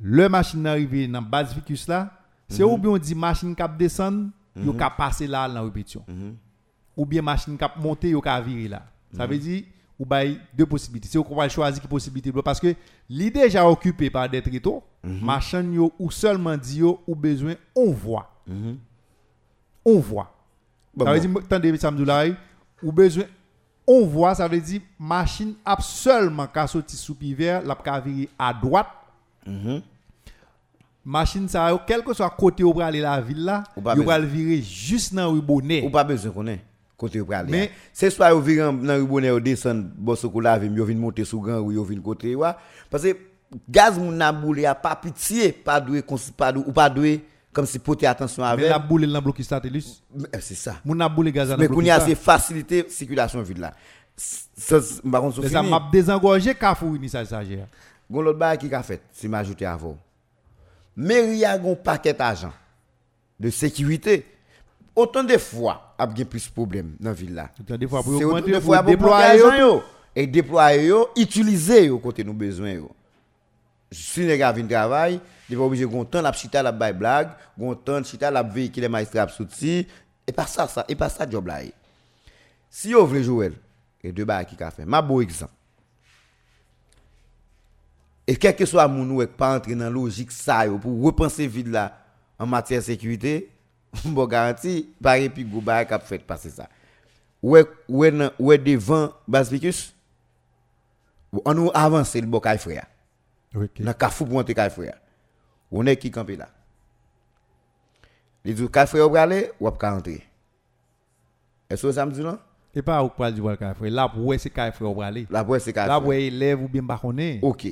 Le machine arrivé dans base Vicus là, c'est ou bien on dit machine cap descendre, yo cap passer là dans répétition. Ou bien machine cap monter, yo cap virer là. Ça veut dire ou bail deux possibilités. C'est qu'on va choisir qui possibilité parce que l'idée déjà occupé par des tréteaux, machine yo ou seulement dit yo ou besoin on voit. On voit.
Bon,
ça veut dire attendez samedi là, ou besoin on voit ça veut dire machine a seulement qu'à sortir sous pied la virer à droite. Machine ça quel que soit côté où aller la ville là,
besoin.
va le virer juste dans rue Bonnet.
Ou pas besoin qu'on ait. Côté où aller.
Mais-
c'est soit vous virez dans le bonnet, vous descendez, bosso kou la vous venez monter sous grand ou vous venez côté. Parce que gaz moun na pas pitié, pas doué, pas doué, ou pas doué, comme si porter attention
Mais
avec.
la boule dans bloc satellus.
Mais, C'est ça.
Moun na boule gaz dans
Mais qu'on y a c'est faciliter circulation vide là. Ça, c'est- par contre,
Mais
c'est
ça m'a désengorgé Carrefour ni ça ça gère.
Gon l'autre bail qui a fait, si m'ajouter avant. Mairie a gon paquet d'argent de sécurité. Autant de fois, a bien plus de problèmes dans la ville là.
Autant de fois pour
C'est autant de fois
déployer,
et déployer yo, utiliser yo côté nous besoin yo. Si les gars viennent travail, ils pas obligé gon temps la chita la bail blague, gon temps chita la véhicule magistrat sorti et pas ça ça et pas ça job là. Si yo voulez jouer et deux bail qui ka fait. Ma beau exemple. Et quel que soit moun ou pas entrer dans logique ça pour repenser vide là en matière de sécurité, bon garanti, par et puis go bail cap fait passer ça. Ou est ou devant Basficus. On nous avancer le bokay frère.
OK.
Dans Kafou pour kay frère. On est qui campé là. Il dit, café ou aller, ou pas rentrer. Est-ce que ça me dit non?
Et pas au poil du bois café. Là, pour c'est café ou aller.
Là, pour c'est café.
Là, pour élève ou bien baronné.
Ok.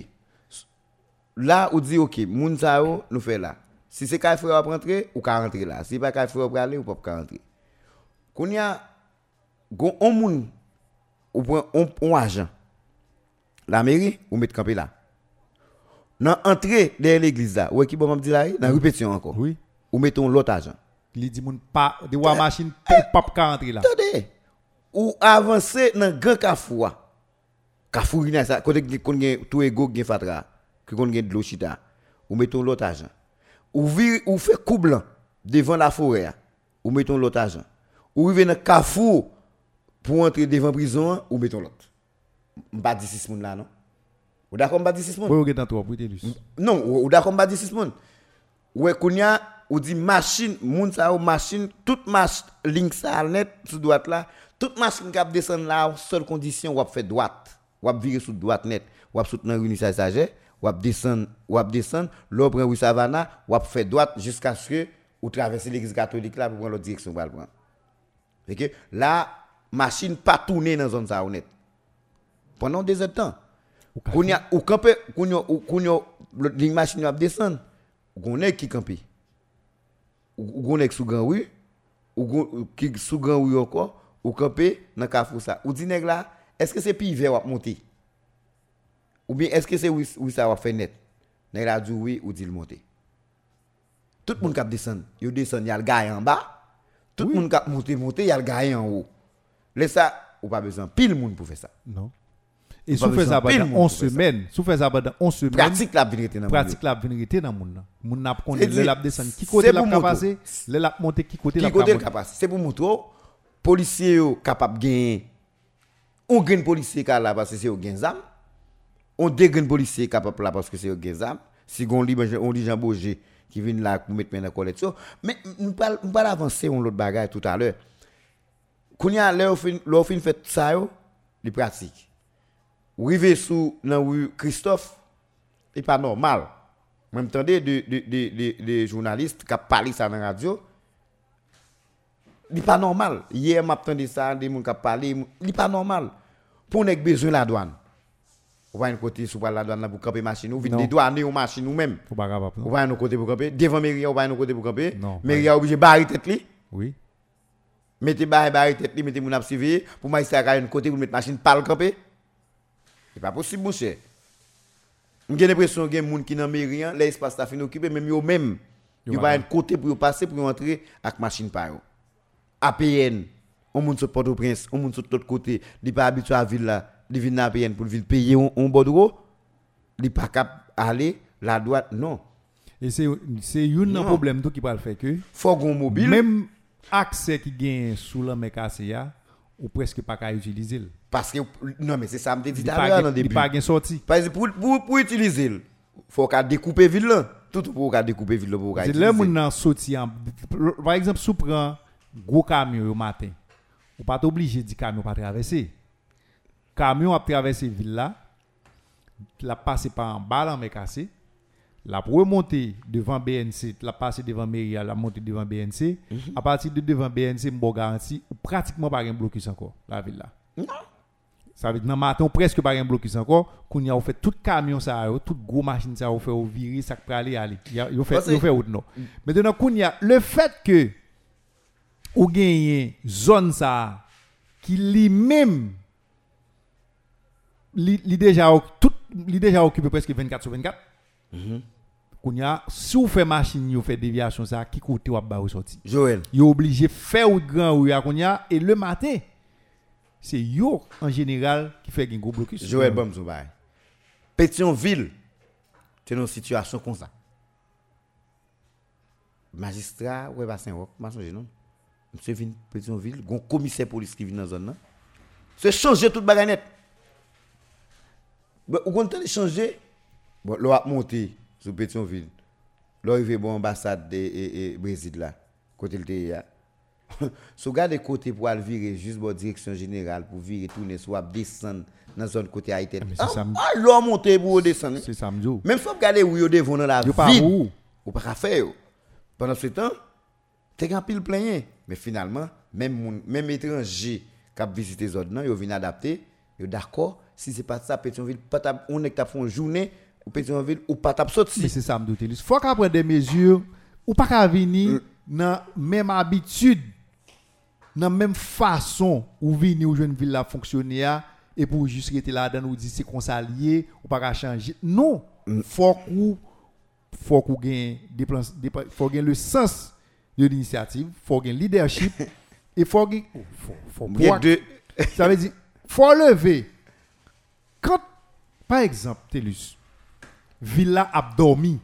Là, on dit, ok, moun sa yo, nous fait là. Si c'est café ou rentrer, ou ka rentrer là. Si pas café ou aller, ou pas rentrer. Qu'on y a, on moun, ou pren on, on agent. La mairie, ou mettre campé là. Dans entrée derrière l'église là, ouais qui bon m'a dit là, dans répétition encore.
Oui.
Ou mettons l'autre agent.
Il dit moun pas de wa machine pour pas rentrer là.
Attendez. Ou avancer dans grand Carrefour. Carrefour il ça côté qu'on gen tout ego gen fatra, que qu'on de l'eau chita. Ou mettons l'autre agent. Ou vir ou fait coup blanc devant la forêt. Ou mettons l'autre agent. Ou rive dans Carrefour pour entrer devant prison ou mettons l'autre. M'pas dit six moun là non? Ou d'accord dit six moun.
Oui, vous êtes toi pour Telus.
Non, ou ou d'accord m'pas dit six moun. Ouais kounya ou dit machine, moun sa ou machine, toute machine ligne ça net sous droite là, toute machine qui descend là, seule condition ou faire droite, ou virer sous droite net, ou soutenir une sagesse, ou ou prend ou fait droite jusqu'à ce que ou traverser l'église catholique là pour prendre l'autre direction pour le prendre. Fait que là, machine pas tourner dans zone ça honnête. Pendant des temps. Koun ya, ou kampe, koun yo, koun yo, ling masin yo ap desen, ou koun ek ki kampe. Ou koun ek sou gan wou, ou koun, ki sou gan wou yo ko, ou kampe nan kafou sa. Ou di neg la, eske se pi ve wap monte? Ou bien eske se wou sa wap fe net? Neg la di wou, ou di l monte. Tout moun kap desen, yo desen yal gaye an ba, tout oui. moun kap monte, monte yal gaye an wou. Le sa, ou pa bezan pil moun pou fe sa.
Non. Et
pile
pendant
monde
11
pour faire ça.
semaines, faites ça pendant 11 semaines,
Pratique la vérité dans
pratique la vérité dans moun nan. Moun n'a
C'est
le lap descend qui côté la
moto.
passer, le lap monter qui côté la
capable C'est pour montrer policiers yo capable gagner. On gagne policier là parce que c'est au gain zam. On dégaine policier capable là parce que c'est au gain zam. Si on lit on lit Jean Bourget qui vient là pour mettre main dans collection. Mais nous pas nous pas avancer on l'autre bagaille tout à l'heure. Quand y a fin fait ça yo, les pratique. Rive sous dans rue Christophe, c'est pas normal. Même tendez de de de de, de journalistes qui parlé ça dans la radio. C'est pas normal. Hier, m'a entendu ça, des gens qui parlé, c'est pas normal. Pour nek besoin la douane. On va un côté sous la douane pour camper machine ou vite des douanes ou machine ou même.
Faut pas
un côté pour camper. Devant mairie, on va un côté pour camper. Mairie a obligé barrer tête li.
Oui.
Mettez barrer barrer tête li, mettez mon surveiller pour magistrat à un côté pour mettre machine pas le camper. C'est pas possible, mon cher. J'ai l'impression qu'il y a des gens qui n'ont rien, l'espace est occupé, même
eux-mêmes.
Ils
pas
un côté pour passer, pour entrer avec machine yo. APN, on monte sur Port-au-Prince, on monte sur l'autre côté, ils pas habitués à la ville là, ils viennent à APN pour ville payer un bordereau, ils pas capable aller la droite, non.
Et c'est un
non.
problème qui va le faire que.
Faut qu'on mobile.
Même accès qui gagne sous la mécasse, ou presque pas qu'à utiliser.
Parce que, non, mais c'est ça, me
pas
l'heure
gagne-
dans le
il
début.
pas gagne sorti.
Parce que pour, pour, pour utiliser, il faut qu'on découpe ville là. Tout pour qu'on découpe ville là pour qu'on
C'est là moun nan sorti par exemple sous prend gros camion au matin. Ou pas obligé di camion pas traverser. Camion a traversé ville là. La passe par en bas là mais cassé. La remonter devant BNC, la passer devant mairie, la monter devant BNC. À partir de devant BNC, m'bo garanti ou pratiquement pas un blocus encore la ville là. Ça veut dire dans matin presque pas un blocus encore. Qu'on y a fait tout camion ça, tout gros machine ça, on fait au virer ça peut aller aller. Il fait yo fait autre non. Maintenant qu'on y a le fait que ou gagné zone ça qui lui-même li déjà tout déjà occupé presque 24 sur 24. Qu'on y a si vous fait machine, vous fait déviation ça qui côté ou ba sorti.
Joël,
Yo obligé faire ou grand ou qu'on y a et le matin c'est yo en général qui fait un gros blocus.
Joël Bamzou Bay. Pétionville, c'est une situation comme ça. Magistrat, ouais, pas Saint-Roch, pas songe non. Monsieur vient Pétionville, gon commissaire police qui vient dans la zone. C'est changer toute. Bon, Ou quand on changer, bon, l'on a monté sur Pétionville. L'on arrivé bon ambassade de Brésil là, côté le TIA. Si vous regardez côté pour aller virer juste pour direction générale pour virer tourner soit descendre dans zone côté Haïti. l'on monter pour descendre.
C'est.
Même si vous regardez où? Vous devant dans la
pas
ville,
où?
ou pas qu'à faire. Pendant ce temps, t'es un pile plein. Mais finalement, même même étranger qui a visité zone nan, yo vinn adapter, yo d'accord, si c'est pas ça Pétionville, pas on est t'a fait une journée ou Pétionville ou pas t'a
Mais c'est ça me doute. Il faut qu'on prenne des mesures ou pas qu'à venir dans même habitude dans même façon où venir ou jeune ville la fonctionner et pour juste rester là dedans nous dire c'est qu'on s'allier ou pas changer. Non, faut qu'on faut qu'on gagne des plans faut le sens de l'initiative, faut gagner leadership et faut gagner oh, faut ça veut dire, faut lever. Quand, par exemple, Télus, Villa a dormi.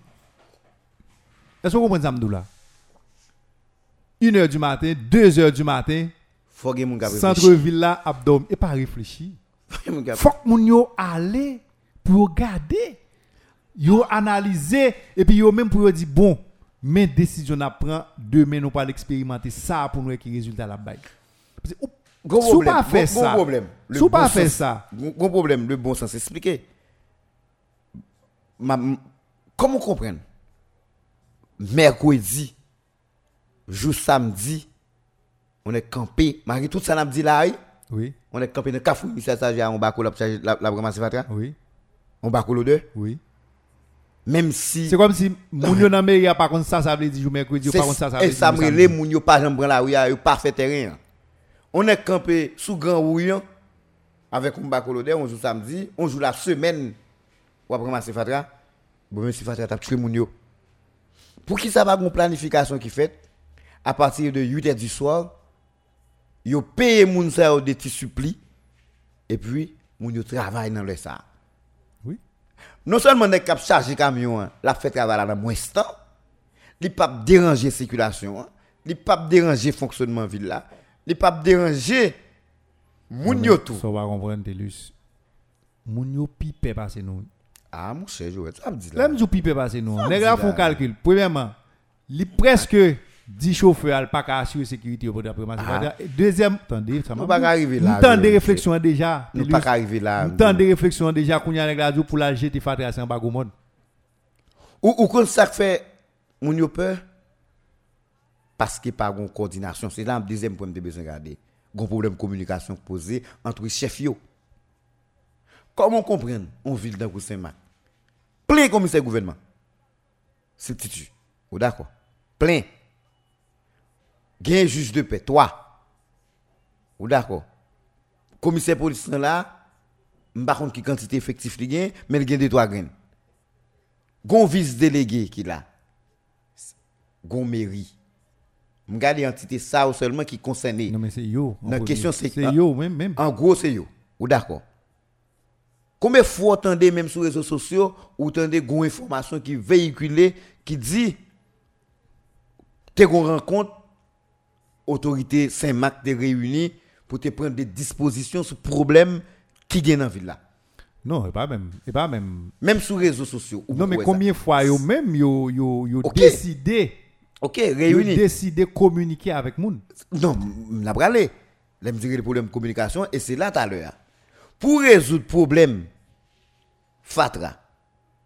Est-ce que vous comprenez ça, Mdoula? 1 heure du matin, 2 heures du matin, centre-ville là a dormi. Et pas réfléchi.
Moun ka-
Faut que moun yo aller pour regarder. Yo analyser et puis yo même pour yo dire bon, mais décision n'a prend demain nous pas l'expérimenter ça pour nous qui résultat la bague. Parce que, ou-
Gros
si ou
problème,
pas fait ça.
problème. Le
Si ou pas fait ça.
Gros problème, le bon sens expliqué. comment comprendre? Mercredi, jour samedi, on est campé. Malgré tout ça, on a dit là, oui,
Oui,
on est campé dans le cafou. Il s'est chargé à un bac la ramasser fatra.
oui,
On bac le deux.
oui.
Même si.
C'est comme si moun yo nan mairie a pas contre ça, ça veut dire mercredi, pas contre ça, ça veut
Et
dire
ça
jour
me relève, moun yo pas jambe la rue, yo pas fait terrain. On est campé sous Grand Rouillon avec un bac l'odeur, on joue samedi, on joue la semaine. Ou après ramasser fatra. Bon, si fatra t'a tué moun yo. Pour qui ça va une planification qui fait? À partir de 8h du soir, yo paye moun sa yo des petits supplis et puis moun yo travaille dans le ça.
Oui.
Non seulement n'est cap charger camion, hein, la fait travail dans moins temps, il pas déranger circulation, hein, il pas déranger fonctionnement ville là, il pas déranger moun yo tout.
Ça va comprendre Telus. Moun yo pipe passer nous.
Ah mon cher Joël, ça me dit là.
Nous pipe passer nous. Les gars font calcul. Premièrement, li presque 10 chauffeurs pas qu'à assurer sécurité au d'après
Ah.
Deuxième, attendez, ça m'a
pas arriver là.
Nous temps de réflexion déjà.
Nous pas arriver là.
Nous temps de réflexion déjà qu'on y a avec la pour la jeter fatra en bas au monde.
Ou ou kon ça fait moun yo peur? Parce que pas gon coordination, c'est là le deuxième point de besoin regarder. Gon problème de communication posé entre chefs yo. Comment comprendre on ville dans Saint-Marc? Plein commissaire gouvernement. C'est. Ou d'accord? Plein. Gen juge de paix, toi. Ou d'accord? Commissaire police là, m'pa contre qui quantité effectif li gen, mais il gen deux trois graines. Gon vice délégué qui là. Gon mairie. M'gade entité ça ou seulement qui concerné.
Non mais c'est yo.
La question, c'est-
c'est yo même même.
En gros, c'est yo. Ou d'accord? Combien de fois entendez même sur les réseaux sociaux ou entendez gon information qui véhiculée qui dit te gon rencontre autorité Saint-Marc de réunis pour te prendre des dispositions sur problème qui gagne dans la ville là.
Non, et pas même, et pas même.
Même sur les réseaux sociaux.
Non mais combien de fois yo même yo yo décidé?
OK,
yo
réunis.
décidé communiquer avec moun.
Non, n'a pas parlé. Là, me dire le problème de communication et c'est là tout à l'heure. Pour résoudre problème Fatra,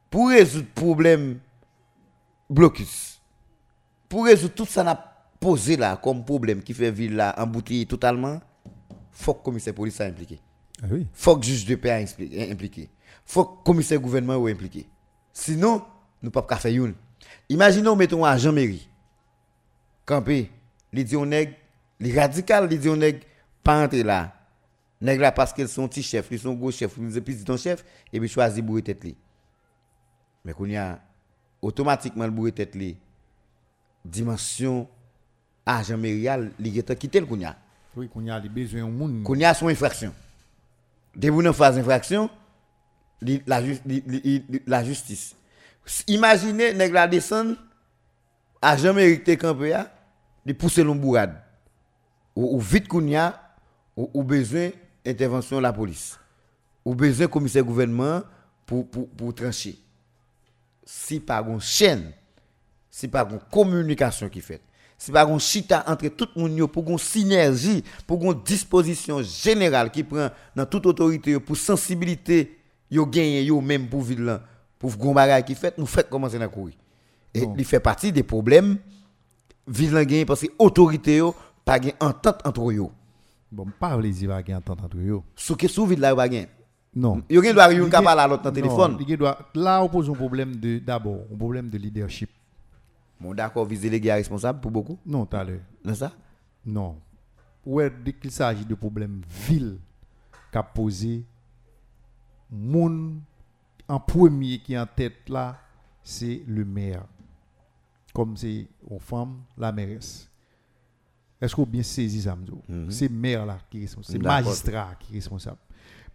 pour résoudre problème blocus, pour résoudre tout ça n'a posé là comme problème qui fait ville là embouteillée totalement, faut que le commissaire police soit impliqué.
Ah oui.
Faut que le juge de paix soit impli- impliqué. Faut que le commissaire gouvernement soit impliqué. Sinon, nous ne pouvons pas faire une. Imaginons mettons un agent mairie campé, li di on nèg, li radical, li di on nèg pas entrer là. Nèg là parce qu'ils sont petit chef, ils sont gros chef, ils sont ton chef et puis choisi bourrer tête li. Mais qu'on y a automatiquement le bourrer tête li dimension agent mairial li geta quitter le kounya.
Oui, qu'on y a les besoins au moun.
Kounya son infraction. Dès vous en phase infraction, li- la, la justice. Imaginez nèg la descend agent mérité campé a, li pousser l'on bourrade. Ou, ou vite kounya ou, ou besoin intervention de la police. Ou besoin commissaire gouvernement pour pour pour trancher. Si pas une chaîne, si pas une communication qui fait, si pas une chita entre tout le monde pour une synergie, pour une disposition générale qui prend dans toute autorité pour sensibilité yo gagné yo même pour ville pour gon bagay qui fait, nous fait commencer à courir. Et il fait partie des problèmes ville là gagné parce que autorité yo pas gain entente entre yo.
Bon, parlez-y va gen entente entre yo.
Sous que sous ville là pas gain.
Non.
Yo gen doit yon parler à l'autre dans téléphone.
il doit là on pose un problème de d'abord, un problème de leadership.
D'accord, viser les gars responsables pour beaucoup?
Non, tout à l'heure.
Non ça?
Non. Ouais, dès qu'il s'agit de problème ville qu'a posé moun en premier qui est en tête là, c'est le maire. Comme c'est aux femmes, la mairesse. Est-ce qu'on bien saisi ça m'dou? C'est maire là qui est responsable, c'est magistrat qui est responsable.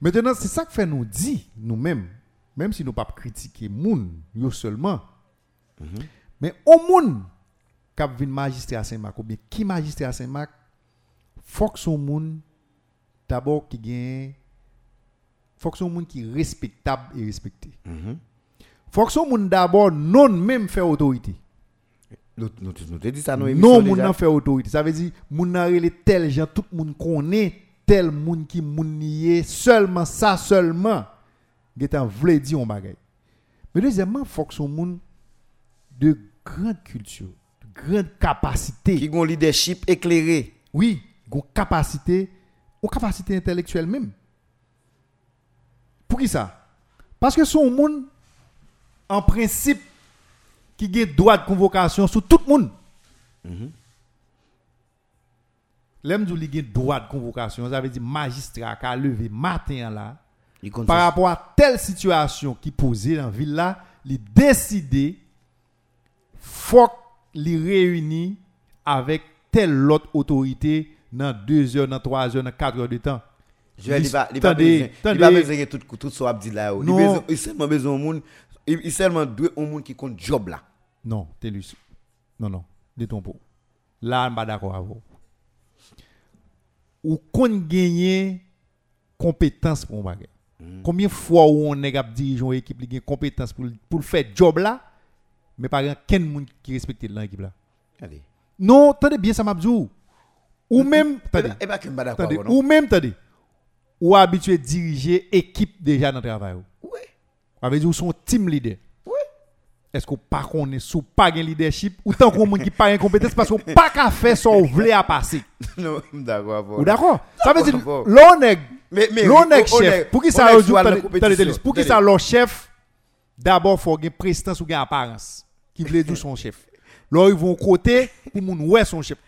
Maintenant, c'est ça que fait nous dire nous-mêmes, même si nous pas critiquer moun yo seulement. Men, o moun kap vin magistre a Saint-Marc, ou bien ki magistre a Saint-Marc, fok son moun tabor ki gen, fok son moun ki respektab e respekte. Mm -hmm. Fok son moun dabor non menm fe otorite.
Nou te di sa nou emisyon deja?
Non moun nan fe otorite. Sa vezi, moun nan rele tel jan, tout moun konen tel moun ki moun niye, selman sa, selman, getan vle di yon bagay. Men dezemman, fok son moun de grande culture, de grande capacité.
Qui ont un leadership éclairé.
Oui, une capacité, une capacité intellectuelle même. Pour qui ça? Parce que son monde, en principe, qui a droit de convocation sur tout le monde. L'aime du a droit de convocation, ça veut dire magistrat qui a levé matin là, par rapport à telle situation qui posait dans la ville là, il décidé faut qu'il réunit avec telle autre autorité dans 2 heures, dans 3 heures, dans 4 heures de temps.
Je il pas il pas besoin il pas
tendez.
besoin de tout tout ça dit là. Il il seulement besoin de monde il il seulement un monde qui compte job là.
Non, Télus. Non, non, détourne pas. Là, je ne suis pas d'accord avec vous. Ou qu'on gagne compétence pour un bagage. Combien de fois on est cap dirigeant une équipe qui a compétence pour pour faire job là, mais par exemple, quel monde qui respecte dans l'équipe là.
Allez.
Non, attendez bien ça m'a dit. Ou même, attendez,
pas que pas d'accord. non?
ou même, attendez, ou habitué à diriger équipe déjà dans le travail. ou.
Oui.
Ça veut dire son team leader.
Oui.
Est-ce qu'on pas qu'on est sous pas de leadership? Ou tant qu'on monde qui pas incompétence parce qu'on pas qu'à faire son voulait à passer?
Non, d'accord.
Ou d'accord? Ça veut dire l'on est
Mais mais
l'on est chef. Pour qui ça. Pour qui ça leur chef d'abord faut une prestance ou une apparence qui veut dire son chef. Là ils vont côté pour moun ouais son chef.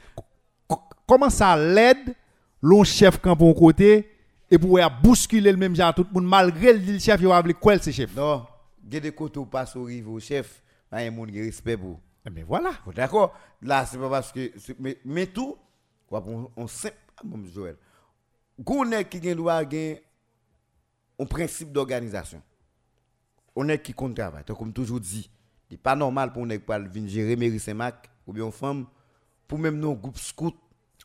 Co- Comment ça l'aide l'on chef quand un côté et pour bousculer le même genre tout le monde malgré le chef il va appeler quoi c'est chef?
Non, il y a des côtés où passe au chef, il y a un monde qui respect pour.
Mais voilà.
Bon, D'accord Là, c'est pas parce que. Mais, mais tout, on, on simple. bon, Joël. On est qui avoir un principe d'organisation. On est qui compte travail. Comme toujours dit, n'est pas normal pour on pour venir gérer Mairie Saint-Marc ou bien femme pour même nos groupes scouts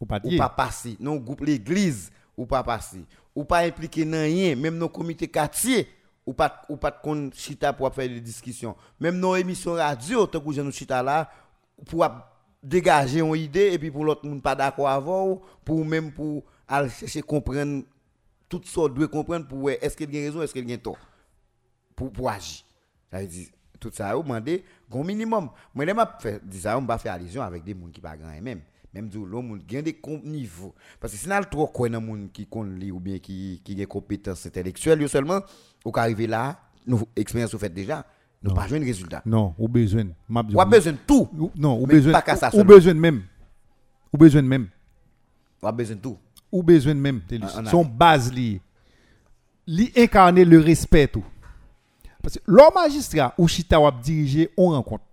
Ou pas
pas passer, non groupe l'église ou pas passer, ou pas impliqué dans rien, même nos comités quartier ou pas ou pas de kon chita pour faire des discussions, même nos émissions radio tant que nous chita là pour dégager une idée et puis pour l'autre monde pas d'accord avant pour même pour aller chercher comprendre toutes sortes doit comprendre pour est-ce qu'il a raison, est-ce qu'il a tort pour pour agir. Ça veut dire tout ça, vous demandez un minimum. Moi, je dis ça, on va faire allusion avec des gens qui pas grand même. Même du l'homme gagne des niveaux parce que si on trop quoi dans monde qui li ou bien qui qui a compétences intellectuelles seulement ou qu'arriver là, nous expérience vous fait déjà, nous pas jouer un résultat.
Non, ou besoin.
Ou a besoin de tout.
Ou- non, ou besoin ou besoin de même. Ou besoin de même.
Ou a besoin de tout.
Ou besoin de même. Son base liée. Li incarner le respect tout. Parce que l'homme magistrat ou chita ou on rencontre.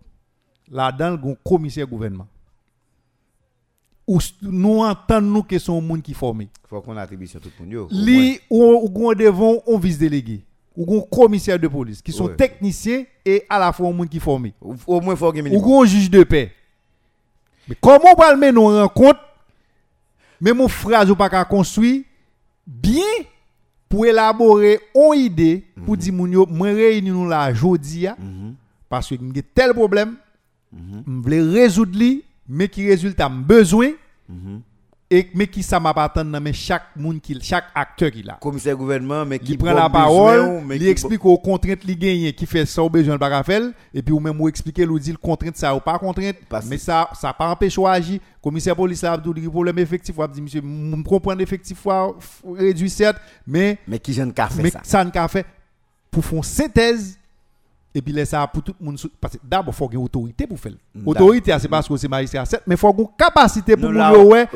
Là-dedans, il y a un commissaire gouvernement. Ou nous entendons nous que son monde qui formé.
Faut qu'on attribution tout le monde.
Li ou ou on devant on vice délégué ou un commissaire de police qui sont
Ouais.
techniciens et à la fois un monde qui formé.
Au moins faut
ou un juge de paix. Mais comment on va mener nos rencontres, même mon phrase ou pas qu'à construire, bien pour élaborer une idée pour dire moun yo moi réunir nous là aujourd'hui parce que j'ai tel problème je voulais résoudre mais qui résultat besoin et mais qui ça m'appartient dans mais chaque monde qui chaque acteur qui a.
Commissaire gouvernement mais qui
prend la parole, il
qui
explique aux contraintes li gagne qui fait ça au besoin de faire et puis ou même ou expliquer ou dire contrainte ça ou pas contrainte mais ça ça pas empêche ou agir commissaire police a dit problème effectif ou dit monsieur me comprendre effectif réduit certes mais
mais qui jeune
mais
ça?
ça n'a fait pour faire une synthèse epi lè sa pou tout moun sou, parce d'abord faut gen autorité pour faire. Autorité c'est parce que c'est magistrat 7, mais faut gen capacité pour moun
yo wè.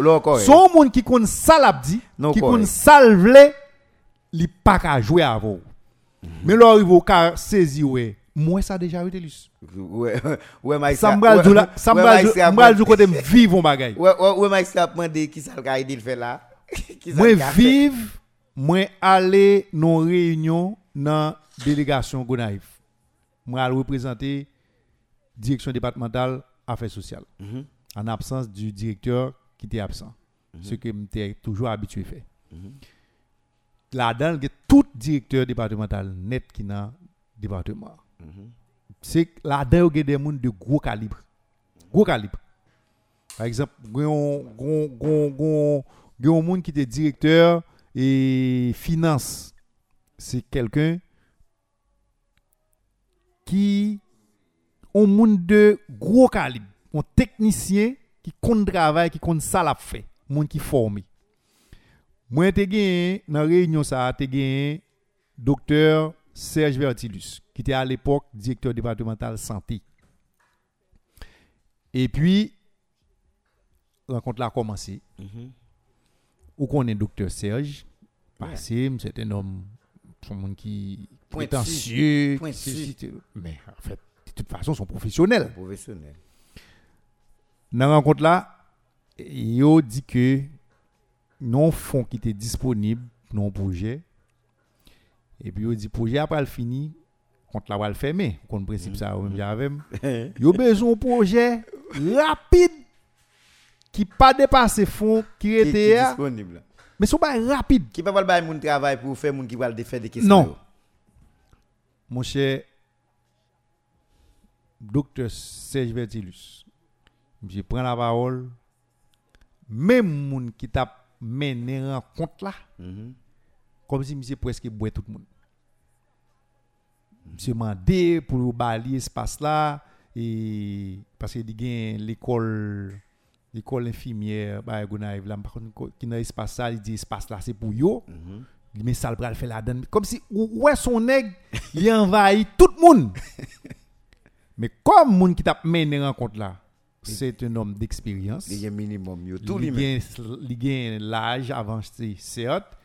Son moun ki kon
sa
l'ap
di,
ki kon sa l'vle, li pa ka jouer avant. Mais lò rivo ka saisi wè. Mwen sa deja wè telus.
Wè, wè maïsra.
Sa mbral djou la, sa mbral djou kote m viv on bagay.
Wè, wè maïsra pman de ki sal ka
idil
fè la. Mwen
viv, mwen ale non réunion nan délégation Gonaïf. Moi représenter direction départementale affaires sociales.
Mhm.
en absence du directeur qui était absent. Ce que j'étais toujours habitué à faire. Là-dedans il y a tout directeur départemental net qui dans le département. C'est que là-dedans il y a des gens de gros calibre. Gros calibre. Par exemple il y il a un monde qui était directeur et finance. C'est quelqu'un qui ont monde de gros calibre, un technicien qui compte travail, qui compte ça l'a fait, monde qui formé. Moi te gagné dans réunion ça te gagné docteur Serge Vertilus qui était à l'époque directeur départemental santé. Et puis rencontre là a commencé. Ou qu'on est docteur Serge passé, c'est un homme son monde qui. Prétentieux, mais en fait de toute façon sont professionnels.
Professionnel.
Dans la rencontre là, yo dit que non fonds qui était disponible non projet et puis yo dit projet après le fini compte la va le fermer compte principe ça même j'avais yo besoin de projet rapide qui pas dépasser fonds qui était là,
disponible.
mais son pas rapide
Qui peut pas le bail mon travail pour faire qui va le faire des questions.
Non. mon cher docteur Serge Vertilus, je prends la parole, même moun qui t'a mené rencontre là,
mm -hmm.
comme si monsieur presque boit tout le monde. Monsieur mandé pour balayer espace là et parce qu'il y a l'école l'école infirmière bah Gonaïve là par contre qui dans espace là il dit espace là c'est pour yo.
Mm
-hmm. Met ça le bras le fait la donne. Comme si ouais son nègre il envahit tout le monde. Mais comme monde qui t'a mené rencontre là c'est un homme d'expérience.
Il y a minimum tout
il il gagne l'âge avancé certes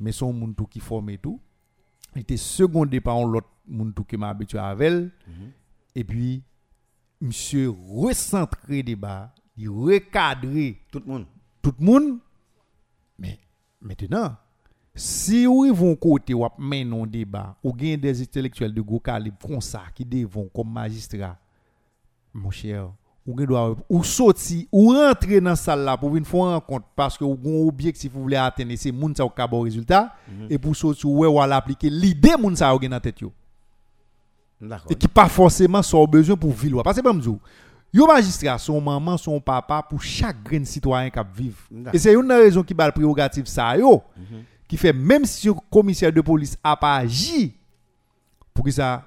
mais son monde tout qui forme et tout. Il était secondé par un autre monde tout qui m'a habitué avec elle.
Mhm.
et puis monsieur recentré débat il recadré
Tout le monde.
tout le monde. Mais maintenant si vous vont côté ou mener un débat ou gain des intellectuels de gros calibre comme ça qui devant comme magistrat mon cher ou doit ou sorti ou rentrer dans salle là pour une rencontre parce que ou gon objectif vous voulez atteindre c'est moun ça ka bon résultat et pour sortir ouais ou l'appliquer l'idée moun ça dans tête yo. Et qui pas forcément son besoin pour vivre parce que pas m'dou yo magistrat son maman son papa pour chaque grain citoyen qui vivre et c'est une raison qui bat le prérogative ça yo qui fait même si le commissaire de police a pas agi pour que ça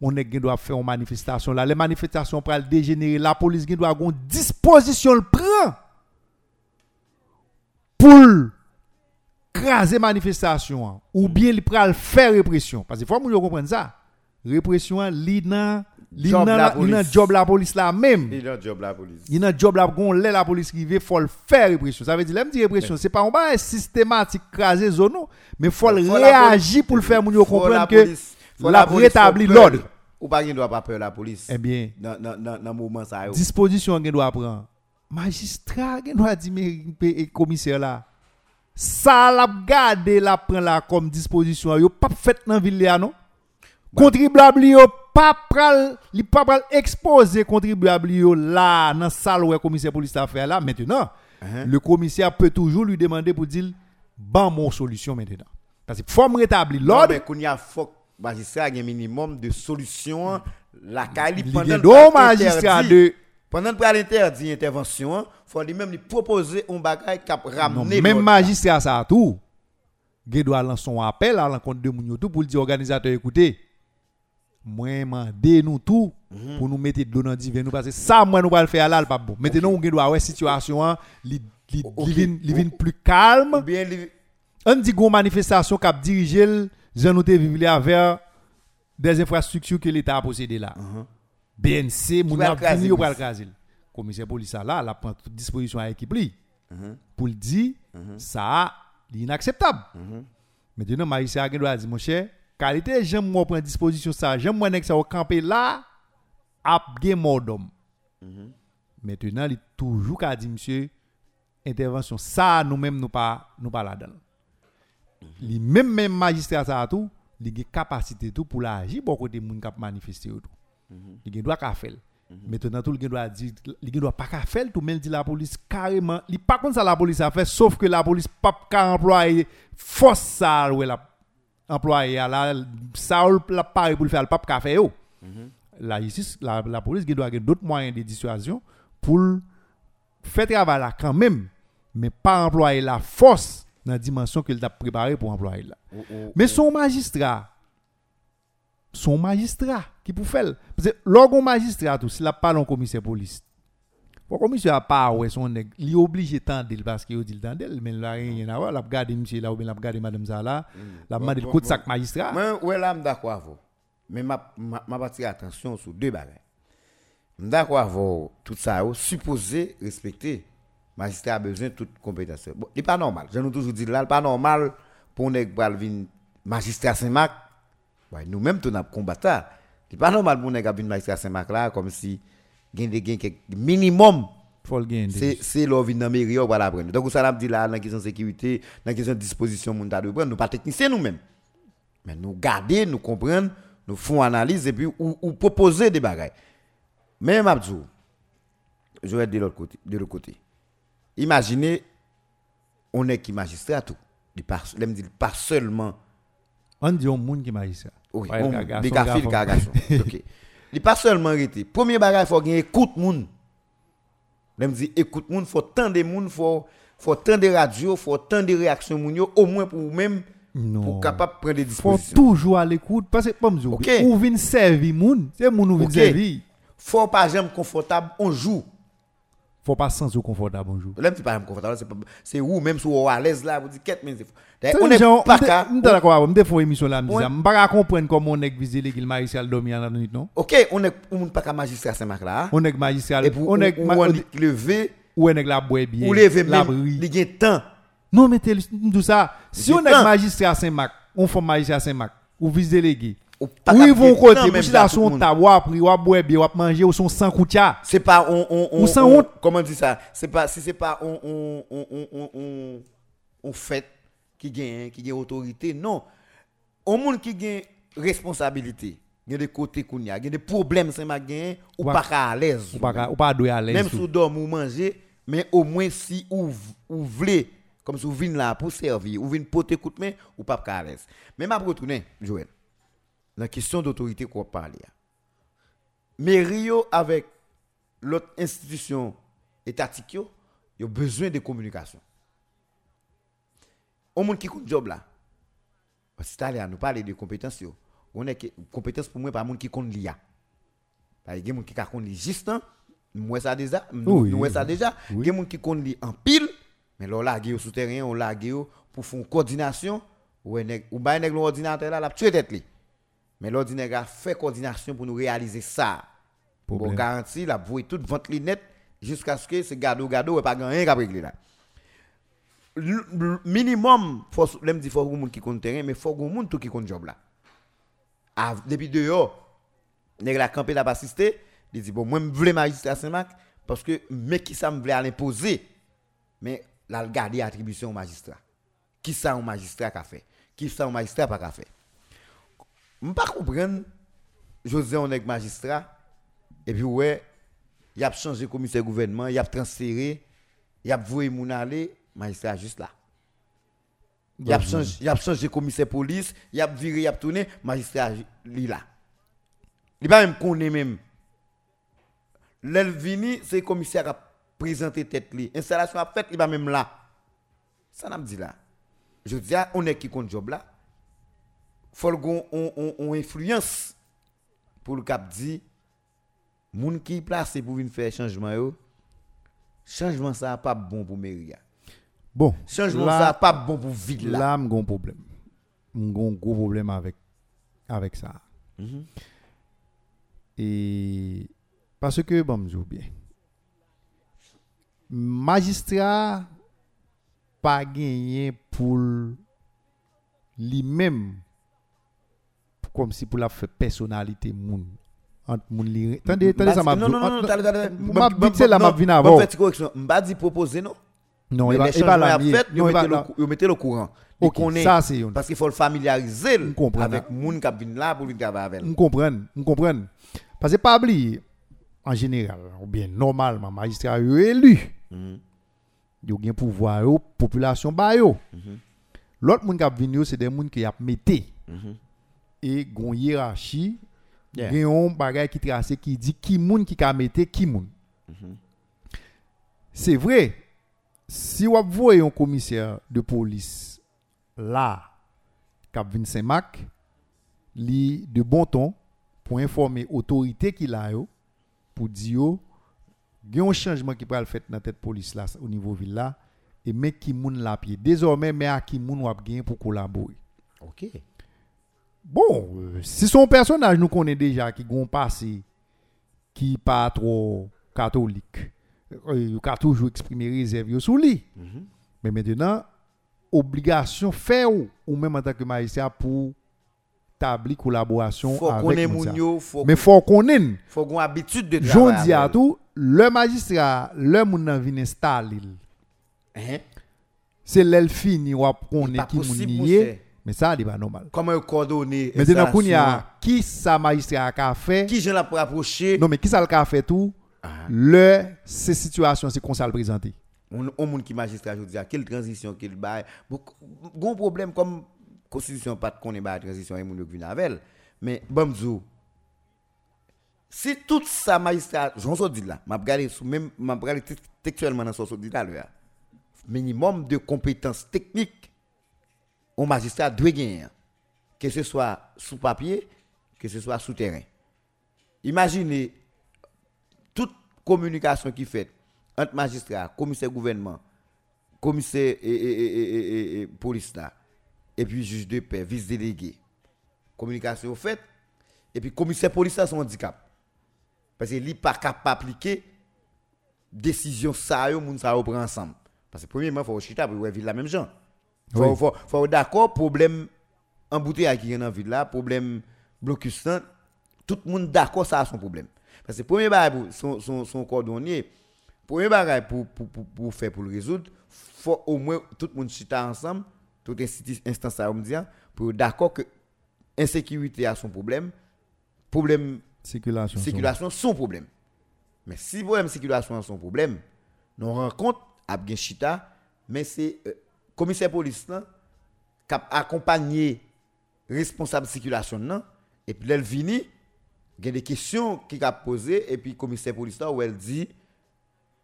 on est doit faire une manifestation. Là les manifestations pour dégénérer. La police doit avoir une disposition le prend pour craser manifestation. Ou bien il pral faire répression. Parce qu'il faut que comprendre ça. Répression li nan
la
la- li nan
police.
job la police là même.
Il a job la police.
il y a un job gon lè la police qui veut faut le faire répression. Ça veut dire dire répression c'est pas un systématique craser zone mais le
Faut la
réagir pour le faire
la
comprendre que
police-
la
police,
rétablir l'ordre.
Ou pas qu'il doit pas peur la police.
eh bien.
Dans moment ça
disposition gen doit prendre. Magistrat gen doit dire mais commissaire là ça la garder la prend là comme disposition yo pas fait dans ville là non? Contribuable yo pas pral li pas pral exposer contribuable yo là dans salle où commissaire police a fait là maintenant
Hein?
le commissaire peut toujours lui demander pour dire ban mon solution maintenant parce que faut me rétablir l'ordre
mais y a faut magistrat un minimum de solution la cali
il
pendant le interdit-
de
pendant le pral interdit intervention, faut lui même lui proposer un bagage qui a
Non,
ramener
même magistrat ça tout. Gen doit lancer un appel à l'encontre de moun yo tout pour dire organisateur écoutez. Moi mandé nous tout
Mhm.
pour nous mettre de l'eau dans divin nous parce que ça moi nous va le faire là le pas bon. Maintenant on gen ouais situation hein, li li
Ok.
li vin- li vin plus
Ou
calme.
bien lui-
On dit gon manifestation qui a dirigé le Jean nous te des infrastructures que l'état a possédé là.
Mhm.
BNC moun a
craser
vini ou
police.
pral craser. Commissaire police là, la prend toute disposition à l'équipe li
Mhm.
pour le dire ça c'est inacceptable.
Mhm.
Maintenant magistrat gen Kalite jem mwen pren disposisyon sa, jem mwen ek sa ou kampe la, ap gen modom. Mm -hmm. Mètenan li toujou ka di msye, intervensyon sa nou mèm nou pa, nou pa la dan. Mm -hmm. Li mèm mèm magistrat sa tou, li gen kapasite tou pou la aji bon kote moun kap manifesti ou tou. Mm -hmm. Li gen dwa ka fel. Mhm. Mètenan tou li gen dwa di, li gen dwa pa ka fel tou men di la polis kareman, li pa kon sa la polis a fe, sauf ke la polis pap ka employe fos sa ou el ap employé à la ça la pareil pour le faire le pas qu'à faire yo. La justice la, la police gen doit avoir d'autres moyens de dissuasion pour faire travail là quand même mais pas employer la force dans la dimension qu'il a préparé pour employer là. Mais son magistrat, son magistrat qui pour faire. Parce que lorsqu'on magistrat, tout, s'il a pas un commissaire police, le commissaire a pas ouais son nèg, il est obligé tendre parce qu'il dit tendre, mais là rien à voir, l'a regarder monsieur là ou bien l'a regarder madame ça là, l'a
Bon,
demandé le coup de sac magistrat.
Moi, ouais, là, d'accord avec vous. Mais ma, ma, partie attention sur deux bagages. D'accord avec vous, tout ça, supposé respecter. Magistrat a besoin de toute compétence. Bon, n'est pas normal. Je nous toujours dit là, pas normal pour nous venir magistrat Saint-Marc. Ouais, nous-mêmes, nous sommes combattants. Il n'est pas normal pour nous venir magistrat Saint-Marc là, comme si il y a des gains quelque- minimum. C'est vie dans mairie, on va la prendre. Donc, ça l'a dit là, dans la question de sécurité, dans la question de disposition, nous de prendre. Nous pas techniciens nous-mêmes. Mais nous garder, nous comprendre, nous faisons analyse et puis ou, ou proposer des bagages. Mais Mabdou, je vais être de l'autre côté. De l'autre côté. Imaginez, on est qui magistrat tout. Dit pas seulement
On dit un monde qui magistrat.
oui,
Ouais,
on, des gars filles,
garçon.
garçon. OK. Il pas seulement arrêté. Premier bagage, il faut gagner écoute moun. Il me dit écoute moun, faut tant de moun, faut faut tant de radio, faut tant de réactions moun au moins pour même
Non.
pour capable prendre des
faut
dispositions.
toujours à l'écoute parce que comme
Ok.
ou vinn servir moun, c'est moun ou vinn servir.
Faut pas jamais confortable on joue.
Faut pas sentir confortable bonjour.
Là, c'est pas confortable, c'est pas c'est où même si on est à l'aise là, vous dites quête mais c'est
Ça,
on est pas qu'à
m'de d'accord m'de font émission là,
Ouais.
ça. M'pas comprendre comment on est visé l'église maréchal dormi en la nuit non.
OK, on est on pas qu'à magistrat Saint-Marc là.
On est
pour
on est
on on lever
ou on est la bois bien.
ou lever
la
même il y a temps.
Non mais tout ça. Si on est magistrat Saint-Marc, on fait magistrat Saint-Marc ou vice délégué.
Ou pas
Ou
qu'à
ils vont côté,
même
si là son
monde.
ta ou boire ou manger ou son sans koutia.
C'est pas on on on,
Ou sans
on-
honte.
comment dire ça? C'est pas si c'est pas on on on on on, on, fait qui gagne qui gagne autorité non. Au monde qui gagne responsabilité, il y a des côtés qu'on y a, il y a des problèmes c'est ma gagne ou pas à l'aise.
Ou pas ou pas à l'aise.
Même si vous dormez ou manger, mais au moins si ou ou voulez comme si vous venez là pour servir, ou venez porter coup de main ou pas à l'aise. Mais m'a retourner Joël. la question d'autorité qu'on parle. Mais Rio, avec l'autre institution étatique, ils ont besoin de communication. Au monde qui compte job là, parce que là, nous parlons de compétences. On est compétence pour moi, par monde qui compte l'IA. Par exemple, monde qui compte juste, nous ça déjà, nous ça déjà. Il y a monde qui compte en pile, mais là, on l'a souterrain, on l'a pour faire une coordination. Ou bien, on ordinateur là, la tuer tête Mais l'ordinateur a fait coordination pour nous réaliser ça. Pour garantir la vouer toute vente net jusqu'à ce que ce gado gado et pas rien qu'à régler là. Minimum faut l'aime dit faut monde qui compte terrain mais faut monde tout qui compte job là. Av- depuis dehors nèg la campé là pas assister, il dit bon moi me voulais magistrat Saint-Marc parce que mais qui ça me voulait l'imposer? Mais là le garder attribution au magistrat. Qui ça un magistrat qu'a fait? Qui ça un magistrat pas qu'a fait? Je pas comprendre José on est magistrat et puis ouais, il a changé commissaire gouvernement, il a transféré, il a voué moun aller, magistrat juste là. Il a changé, changé commissaire police, il a viré, il a tourné, magistrat li là. Il pas même connaît même. L'el vini, c'est commissaire qui a présenté tête li. Installation a fait, il pas même là. Ça n'a dit là. Je dis, ah, on est qui compte job là? Faut qu'on on, on, on influence pour le cap dit moun qui placé pour venir faire changement yo. Changement ça pas bon pour mairie.
Bon,
Changement ça pas bon pour ville là.
Là, un problème. Un gros problème avec, avec ça.
Mhm.
Et parce que, bon, je dis bien, magistrat pas gagné pour lui-même, kom si pou la fè personalite moun. Ant moun li... Tande, tande sa mabzou.
Non, non, non, non,
tande,
tande.
Mabzou se
la
mabvina avon.
Mwen
fè
ti koreksyon, mba di propose nou. Non,
e
ba
la
miye.
Non,
le chanjman yon mette le kouran.
Ok,
sa se yon. Paske
fò l'familiarize
l
avèk
moun kap vin la pou vin kava
avèl. M kompren, m kompren. Paske pa bli, an jeneral, ou bien normalman, magistra yo elu.
Mm-hmm.
Yo gen pouvwa yo, populasyon ba yo.
Mm-hmm.
Lot moun kap vin yo, se den moun ki ap mette.
Mm
-hmm. e gon yirachi,
yeah.
gen yon bagay ki trase ki di ki moun ki ka mette ki moun.
Mm
-hmm. Se vre, si wap vwe yon komiser de polis la kap Vincent Mac, li de bon ton pou informe otorite ki la yo, pou di yo, gen yon chanjman ki pral fèt nan tèt polis la ou nivou vil la, e men ki moun la piye. Dezormen men a ki moun wap gen pou kolabori.
Ok.
Bon, euh, si son personaj nou konen deja ki goun pase ki pa tro katolik, euh, yo ka toujou eksprime rezerv yo sou li.
Mm
-hmm. Men mentenan, obligasyon fe ou, ou men mwen tanke maisya
pou tabli kolaborasyon
avèk
moun sa.
Fok... Men fò konen.
Fò kon abitude de
travay. Joun
di
atou, le magistra, le moun nan vin instalil.
Eh?
Se lèl fini wap
konen
e ki moun
niye.
Mais ça c'est pas normal.
Comment coordonner
Maintenant, qu'on y a qui ça magistrat a fait?
Qui j'en la pour approcher?
Non, mais qui ça le a fait tout?
Ah.
Le, ces situations, c'est qu'on ça le présenter.
on on moun qui magistrat je dis quelle transition qu'il bail bon problème comme constitution pas connaît ba transition et moun yo vinn avec mais bamzou si tout ça magistrat j'en so dit là m'a regardé même m'a regardé textuellement dans so dit là minimum de compétences techniques un magistrat doit gagner que ce soit sous papier que ce soit sous terrain imaginez toute communication qui fait entre magistrat, commissaire gouvernement, commissaire et, et- et- et- police là, et puis juge de paix, vice-délégué. Communication faite, et puis commissaire police là son handicap. Parce qu'il n'est pas capable d'appliquer décision ça, yo, moun ça prend ensemble. Parce que premièrement, il faut chita pour la même gens. Faut,
Oui.
faut, faut d'accord, problème embouteillage qui est dans la ville là, problème blocus tout le monde d'accord ça a son problème. Parce que premier bagage son, son, son cordonnier, premier bagage pour, pour, pour, pour faire pour le résoudre, faut au moins tout le monde chita ensemble, toute instance on me dit, pour d'accord que insécurité a son problème, problème
Circulation.
circulation son problème. Mais si le problème circulation a son problème, nous rencontre à bien chita, mais c'est euh, commissaire police là qui a accompagné responsable circulation là et puis elle vini, il y a des questions qui a posées et puis commissaire police là où elle dit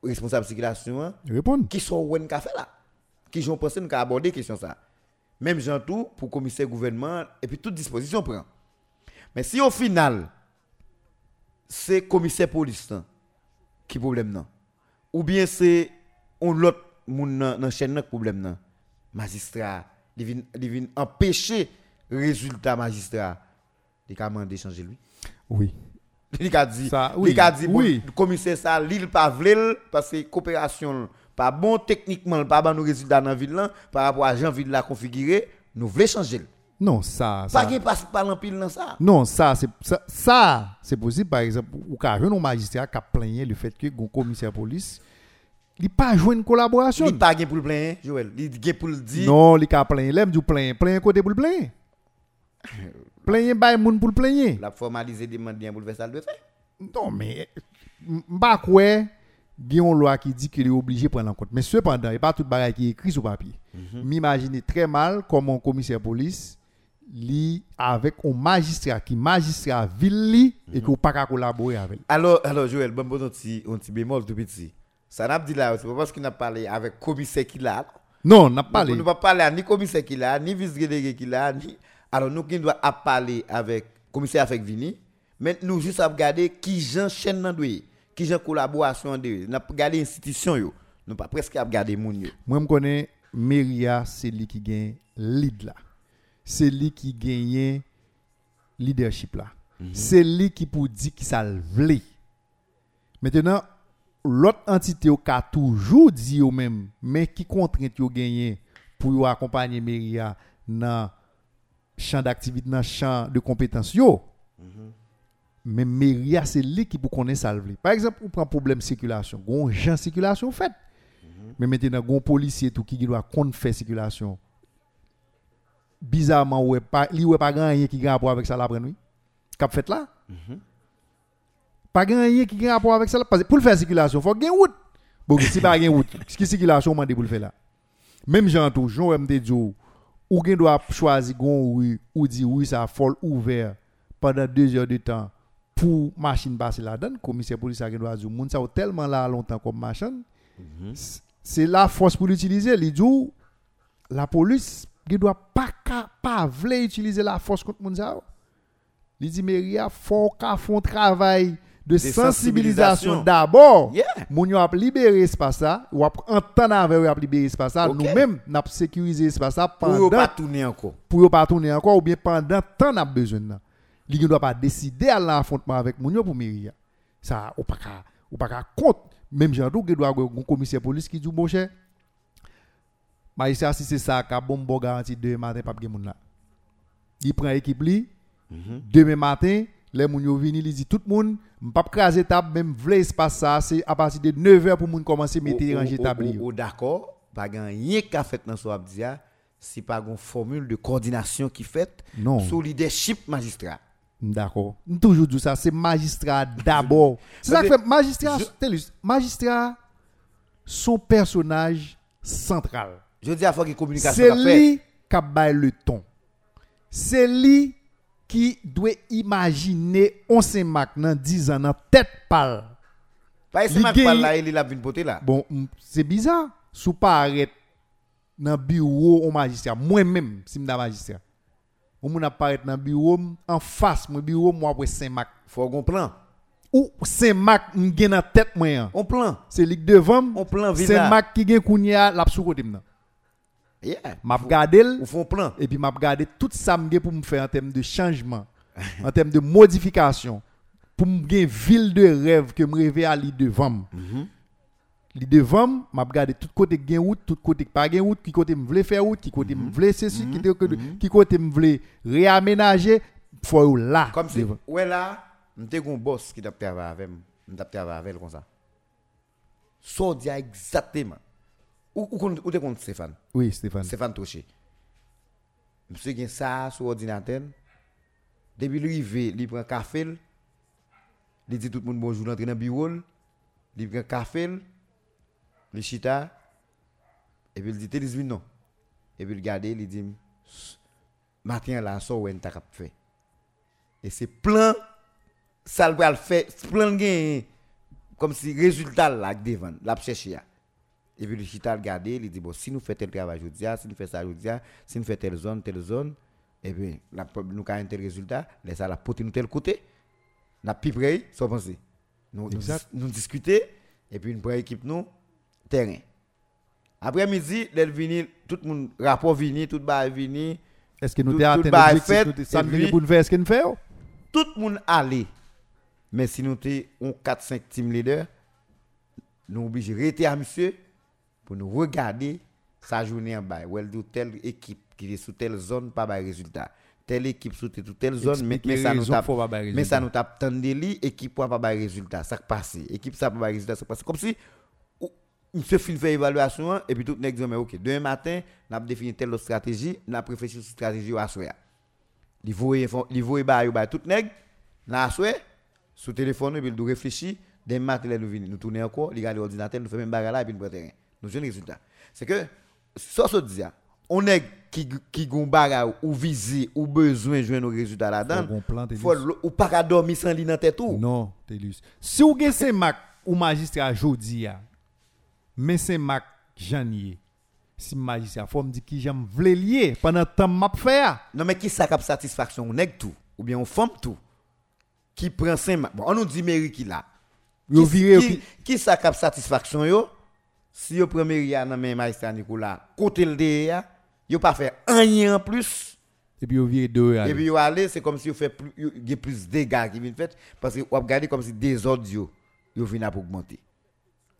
responsable circulation
Répondre.
qui sont ka fait là qui j'ont pensé nous aborder question ça. Même gens tout pour commissaire gouvernement et puis toute disposition prend. Mais si au final c'est commissaire police là, qui problème non. Ou bien c'est on l'autre moun nan nan chaîne problème non magistrat il vient empêcher résultat magistrat il a demandé changer lui
Oui.
il a dit,
oui,
il a dit, bon, commissaire ça, l'île pas parce que coopération pas bon techniquement, pas bon résultats dans la ville par rapport à Jean ville là configuré, nous voulons changer.
Non, ça.
Pas qu'il passe par l'empile dans ça.
non, ça, c'est ça, ça, c'est possible, par exemple, ou qu'un magistrat qui a plaigné le fait que un commissaire police, il pas joué une collaboration.
Il pas pour le plein, Joël. Il pour le dire.
Non, il a plaigné. L'aime du plaigner. Plaigner côté pour le plaigner. Plaigner, bay moun pour le plaigner.
La formaliser demande bien pour le faire ça le faire.
Non, mais m'ba quoi il y a une loi qui dit qu'il est obligé de prendre en compte. Mais cependant, il n'y a pas tout le qui est écrit sur papier. M'imaginez très mal comment un commissaire de police avec un magistrat qui magistrat ville li et qui n'a pas qu'à collaborer avec.
Alors, alors Joël, bon, bon, un petit bémol tout petit. Ça n'a pas dit là, c'est pas parce qu'il n'a parlé avec commissaire qui l'a.
Non, on n'a pas parlé.
nous pas parler à ni commissaire qui l'a, ni vice-délégué qui l'a, ni... Alors nous qui doit parler avec commissaire avec Vini, mais nous juste à regarder qui j'en chaîne dans doyer, qui j'en collaboration de, n'a pas regarder institution yo, nous pas presque à regarder moun yo.
Moi, je connais Meria, c'est lui qui gagne lead là. C'est lui qui gagne leadership là. C'est lui qui pour dire qui ça le. Maintenant, l'autre entité qui a toujours dit au même, mais qui contraint yo gagner pour accompagner Meria dans champ d'activité, dans champ de compétences yo. Mais Meria, c'est lui qui pour connaître ça. Par exemple, on prend problème circulation. Gon gens circulation fait. Mais maintenant, un policier tout qui doit compte faire circulation. Bizarrement, ouais pas, li ouais pas grand rien qui rapport avec ça après nuit. Cap fait là. Pas rien qui a rapport avec ça parce que pour le faire circulation, faut gagner route. Bon, si pas gagner route, ce qui circulation on pour le faire là. Même gens tout, Jean MD dit ou gen doit choisir gon oui ou dit oui ça folle ouvert pendant deux heures de temps pour machine passer là-dedans, commissaire police a gen doit dire moun ça tellement là longtemps comme machine c'est la force pour l'utiliser. Il dit la police ne doit pas pas vle utiliser la force contre moun yo. Il dit Méria faut qu'à font travail de sensibilisation d'abord.
Yeah.
Moun yo ap libéré espace ça, ou ap entendre avec ap libéré espace ça,
Ok.
nous-mêmes n'a sécurisé espace ça
Pour
pendant
pas tourner encore.
pour pas tourner encore ou bien pendant temps n'a besoin là. Li ne doit pas décider à l'affrontement avec moun yo pour Méria. Ça ou pas ka ou pas ka compte même Jean doit avoir un commissaire police qui dit bon cher magistrat si c'est ça ka bon bon garantie demain matin pas gen moun là. Il prend équipe li demain matin Les moun yo vini li disent tout moun, monde, je ne pas craser table, même vle espace ça, c'est à partir de 9h pour moun commencer à
mettre
ranger table.
Ou d'accord, pas rien qu'à fait dans ce abdia, si pas une formule de coordination qui fait
non.
sous leadership magistrat.
D'accord. Toujours dit ça, c'est magistrat d'abord. C'est ça que fait magistrat,
je...
magistrat son personnage central.
Je dis à fois qu'il communication
C'est lui qui a le ton. C'est lui qui doit imaginer on se mac dans 10 ans dans tête pâle.
Pas se
mac
pâle là, il la vinn poter là.
Bon, c'est bizarre. Sou pas arrête dans bureau au magistrat moi-même si m'da magistrat. Ou moun apparaît dans bureau en face mon bureau moi après Saint-Mac.
Faut gon plan.
Ou Saint-Mac m'gen dans tête moi.
On plan.
C'est ligue devant.
On plan villa.
Saint-Mac qui gen kounya l'a sous côté m'nan.
Yeah.
M'a regardé
Ou font plan.
et puis m'a regardé tout ça pour me faire en termes de changement, en termes de modification pour me gen ville de rêve que me rêver à li devant. Li devant, m'a regardé tout côté gen route, tout côté pas gen route, qui côté me vle faire route, qui côté me vle ceci, qui côté qui côté me vle réaménager, faut là.
Comme si, ouais là, m'te un boss qui t'a travaillé avec. M't'a travaillé avec comme ça. So dia exactement. Ou te kont Stéphane?
Oui, Stéphane.
Stéphane Touché. Mse gen sa sou ordinatel. Depi li rive, li pren kafel. Li di tout moun bonjou lantre nan biwol. Li pren kafel. Li chita. Epi li di te li zvin non. Epi li gade, li di matin la so wen ta kap fe. E se plan sal pral fe, plan gen kom si rezultat la ak devan, la pcheche ya. Et puis le chita regarder, il dit bon, si nous faisons tel travail aujourd'hui, si nous faisons ça aujourd'hui, si nous faisons telle zone, telle zone, et puis la, nous avons un tel résultat, laisse ça la porter nous tel côté, nous avons sans penser. Nous, nous, nous discuter, et puis nous prenons équipe nous, terrain. Après midi, vini, tout le monde, rapport vini, tout le vini,
Est-ce que nous avons atteint l'objectif nous ça nous
puis-
faire, est-ce fait? oh?
tout le monde allait. Mais si nous sommes 4-5 team leaders, nous obligés de rester à monsieur pour nous regarder sa journée en bas. Ou elle dit telle équipe qui est sous telle zone, pas de résultat. Telle équipe sous telle, zone, mais, ça nous tape. Mais ça nous tape tant de équipe pas de résultat. Ça passe. Équipe ça pas de résultat, ça passe. Comme si Monsieur fin fait évaluation et puis tout le monde dit mais OK, demain matin, on a défini telle stratégie, on a réfléchi sur stratégie à fon- li voye ba yo ba tout nèg na souhait sous téléphone et puis il réfléchir des matin nous vini nous tourner encore il regarde l'ordinateur nous fait même bagarre là et puis nous terrain nous jouons résultat c'est que ça se dit on est qui qui gon ou viser ou besoin joindre nos résultats là-dedans faut ou pas dormir sans li dans tête ou?
Non, Télus. Si vous avez Saint-Mac ou magistrat jodi ya, mais Saint-Mac janvier, si magistrat, faut me dire qui j'aime vle lier pendant temps m'a faire.
non mais qui ça cap satisfaction? On nèg tout. Ou bien on femme tout. Qui prend cinq bon on nous dit mairie qui là Qui- qui, qui ça cap satisfaction yo? Si premier ya nan men magistrat Nicolas côté le de ya yo pas fait rien en plus
et puis yo viré deux
et puis yo aller c'est comme si yo fait plus y a plus de dégâts qui viennent fait parce que on regarder comme si désordre yo yo vinn à augmenter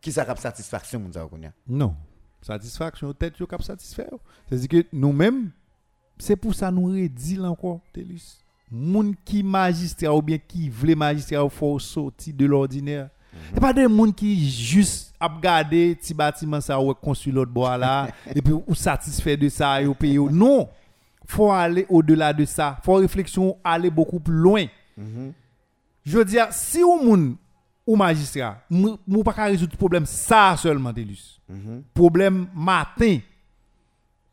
qui ça cap satisfaction moun ça konya
Non. Satisfaction, tête yo cap satisfaire. C'est-à-dire que nous-mêmes, c'est pour ça nous redit encore, Télus. Moun qui magistrat ou bien qui vle magistrat ou faut sortir de l'ordinaire. Et pas des moun qui juste a regarder petit bâtiment ça ou construit l'autre bois là et puis ou satisfait de ça et ou payer. Non. Faut aller au-delà de ça. Faut réflexion aller beaucoup plus loin. Je veux dire, si ou moun ou magistrat, mou pas qu'à résoudre le problème ça seulement, Télus. Problème matin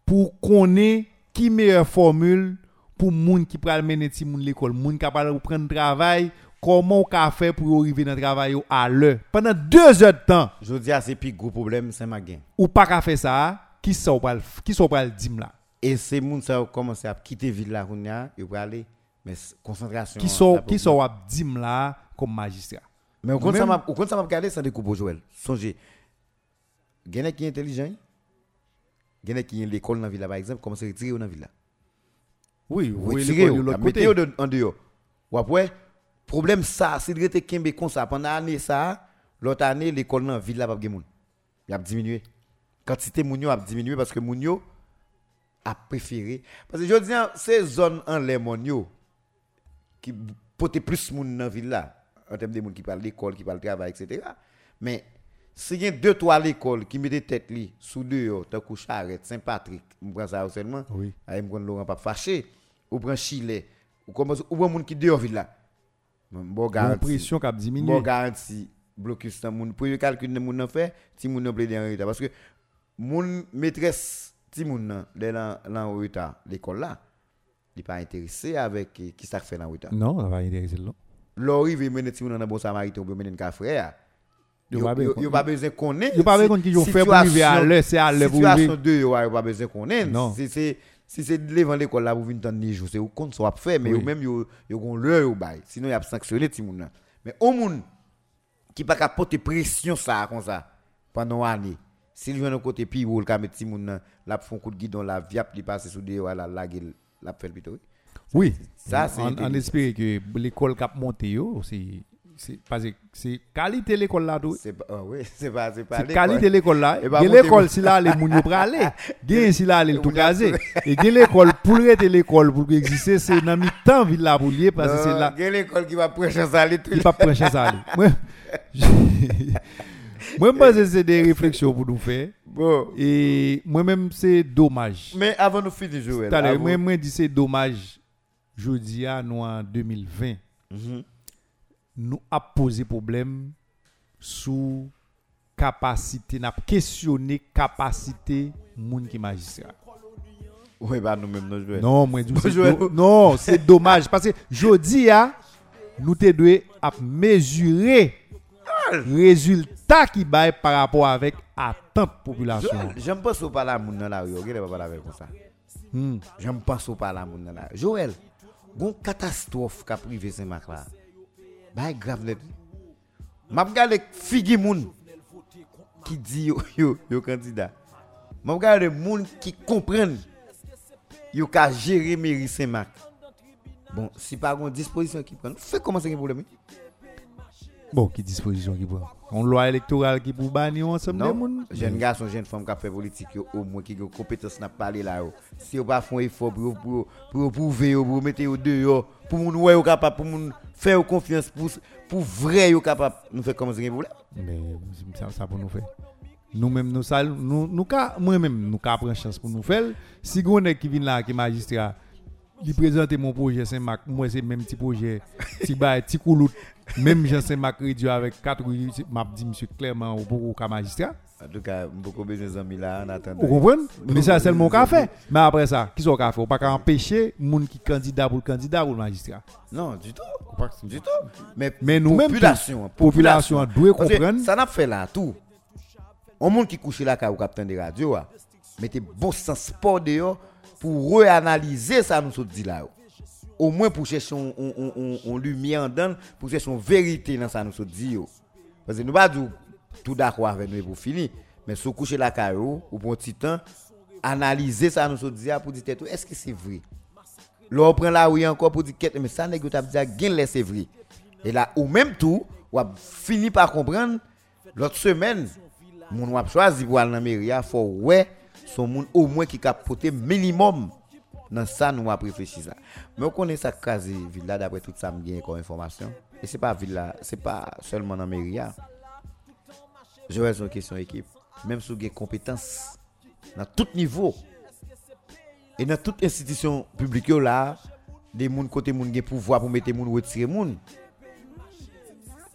pour connaître qui meilleure formule pour moun qui pral mener ti moun l'école, moun capable prendre travail, comment on ka faire pour arriver dans le travail à l'heure. Pendant deux heures de temps,
je dis c'est plus gros problème c'est ma gain
ou pas qu'à faire ça, qui sont pral qui sont pral dim là?
et c'est moun ça ont commencé à quitter ville là yo pour aller Mais concentration.
Qui sont qui sont wap dim là comme magistrat.
Mais au compte ça m'a au compte ça m'a regardé sans découpe Joël. Songez. Gagné qui est intelligent. Gagné qui est l'école dans la ville par exemple, comment se retirer dans la ville là.
Oui, oui, l'école de l'autre côté.
en dehors. Ou après problème ça, c'est de rester kembe comme ça pendant année ça, l'autre année l'école dans la ville là pas moun. Il a diminué. Quantité moun yo a diminué parce que moun yo a préféré parce que je dis ces zones en les moun yo qui portent plus moun dans la ville là en termes de moun qui parlent l'école, qui parlent travail etc. Mais si y a deux trois l'école qui mettent tête li sous dehors, tant que Charette, Saint-Patrick, on prend ça seulement.
Oui.
Aïe me Laurent pas fâché, ou prend Chile, ou commence ou prend moun qui dehors ville là. Bon
Bon
garanti.
pression qui a diminué.
Bon garanti blocus dans moun pour calcul de moun nan fait, ti moun nan plaidé en retard parce que moun maîtresse ti moun en retard l'école là, il pas intéressé avec eh, qui ça fait dans retard.
Non, ça va intéresser là.
L'ori veut mener ti moun bon samaritain ou mener un frère.
Yo pas besoin-
besoin connaître.
Yo pas besoin l'heure, c'est à l'heure pour
Situation
arriver.
de yo yo pas besoin. Si c'est si c'est devant l'école là pour venir tendre ni jour, c'est ou compte soit fait mais ou même yo gon l'heure yo bail. Sinon y a sanctionné ti moun nan. Mais au moun qui pas capable porter pression ça comme ça pendant une année. S'il vient de côté puis ou le ka mettre nan, la font coup de guidon la viap li passe sous des la la la fait le.
Oui.
Ça, c'est intelligent.
espère que l'école cap monté yo, c'est c'est parce que c'est qualité l'école là tout.
C'est pas oui, c'est pas c'est pas
qualité l'école là.
Et
l'école si là les moun yo pralé. Gen si là le tout casé. Et gen l'école pour rester l'école pour exister, c'est dans mi-temps ville là pour lier parce que c'est là
a l'école qui va prêcher ça les
il pas prendre chance à aller. Moi moi pense que c'est des réflexions pour nous faire
Bon.
et moi-même c'est dommage.
Mais avant de finir Joël.
Tout moi moi dis c'est dommage. Je dis à nous en 2020
Mhm.
Nous a posé problème sous capacité n'a questionné capacité moun qui magistrat.
Oui, bah nous-mêmes, nous Joël.
Non, moi, do- non, c'est dommage. Parce que je dis, ah, nous te devons mesurer résultat qui bail par rapport avec attente population.
J'aime pas ça parler à moun dans la rue. Regardez pas parler avec comme ça.
Hmm.
J'aime pas ça parler à moun dans la rue. Joël, gon catastrophe qu'a privé Saint-Marc là. Bah, grave net. M'a regardé figi moun qui dit yo yo, yo candidat. M'a regardé moun qui comprennent yo ka gérer mairie Saint-Marc. Bon, si pas une disposition qui prend, fait comment c'est un problème.
Bon, qui disposition qui prend On loi électorale qui pour bannir ensemble des
Non,
moun.
jeune garçon, jeune femme qui fait politique, au moins qui ont compétence n'a parler là. Si vous pas font effort pour pour pour prouver, pour mettre au dehors, pour moun ouais capable, pour moun faire confiance, pour pour vrai capable, nous fait comme ça problème.
Mais ça, ça pour nous faire. Nous-mêmes, nous, nous, nous, ka- moi-même, nous, nous faire. Si on est qui vient là, qui est magistrat, il présente mon projet Saint-Marc, moi, c'est même petit projet, petit bail, petit. Même Jean Saint-Marc réduit avec 4 rues, m'a dit, monsieur, clairement, au pour au magistrat.
En tout cas, beaucoup besoin d'amis là en
Vous
attendant.
comprenez? Mais ça, c'est mon café. Mais après ça, qui sont café? On pas qu'à empêcher moun qui candidat pour le candidat pour le magistrat?
Non, du tout. Du tout. Mais,
Mais nous-mêmes,
population,
population doit
Parce que
comprendre.
Ça n'a fait là tout. On monde qui couche là au capitaine de radio, ah, mettez bon sens sport dehors pour réanalyser ça nous dit là. Au moins pour chercher on, on, on, on- lumière en dedans, pour chercher une vérité dans ça nous dit. Parce que nous pas tout d'accord avec nous pour finir, mais si vous couchez la caillou ou un petit temps, analyser ça nous dit pour dire est-ce que c'est vrai? Là, on prend la rue encore pour dire mais ça n'est que tu as dit c'est vrai. Et là, au même tout, on a fini par comprendre l'autre semaine, mon a choisi pour aller dans mairie, faut ouais, son moun au moins qui capote minimum dans ça nous avons réfléchi ça. Mais on connaît ça quasi villa d'après tout ça me comme information. Et c'est pas villa, c'est pas seulement dans mairie. Je vais une question équipe, même sous des compétences dans tout niveau et dans toute institution publique là, des moun côté moun gen pouvoir pour mettre moun retirer moun.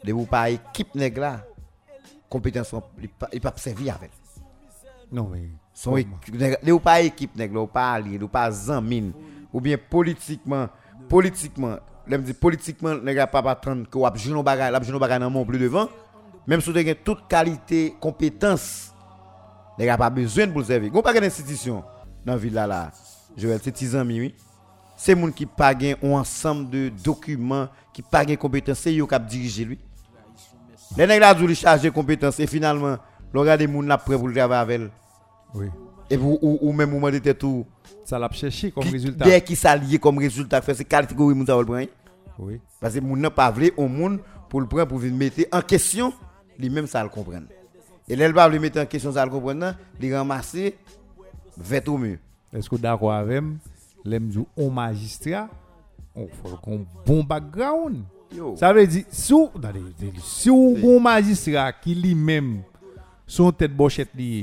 De vous pas équipe nèg là, compétences il pas servir avec.
Non mais
Son équipe, n'est pas? Équipe, n'est pas? Allié, n'est pas zamine. Ou bien politiquement, politiquement, l'aime dit politiquement, n'est pas attendre que vous jouez nos bagages, vous jouez nos bagages dans mon plus devant. Même si vous avez toute qualité, compétence, n'est pas besoin de vous servir. Vous pas une institution dans la ville là. Je vais c'est tes amis, oui. C'est gens qui pas un ensemble de documents, qui pas de compétences, c'est eux qui dirigé lui. Les nègres là, ils chargé compétences et finalement, le gars des gens là prêt pour le travail avec
oui.
Et vous ou, ou même ou mandé tout
Ça l'a cherché comme résultat.
Dès qui s'allier comme résultat c'est catégorie va le prendre.
Oui.
Parce que moun n'a pas vle au monde pour le prendre pour venir mettre en question, lui-même ça le comprendre. Et là, va le mettre en question ça le comprendre, il ramasser vête au mur.
Est-ce que d'accord avec moi L'aime on magistrat, on faut qu'on bon background.
Yo.
Ça veut dire, si attendez, si ou bon magistrat qui lui-même son tête bochette lié,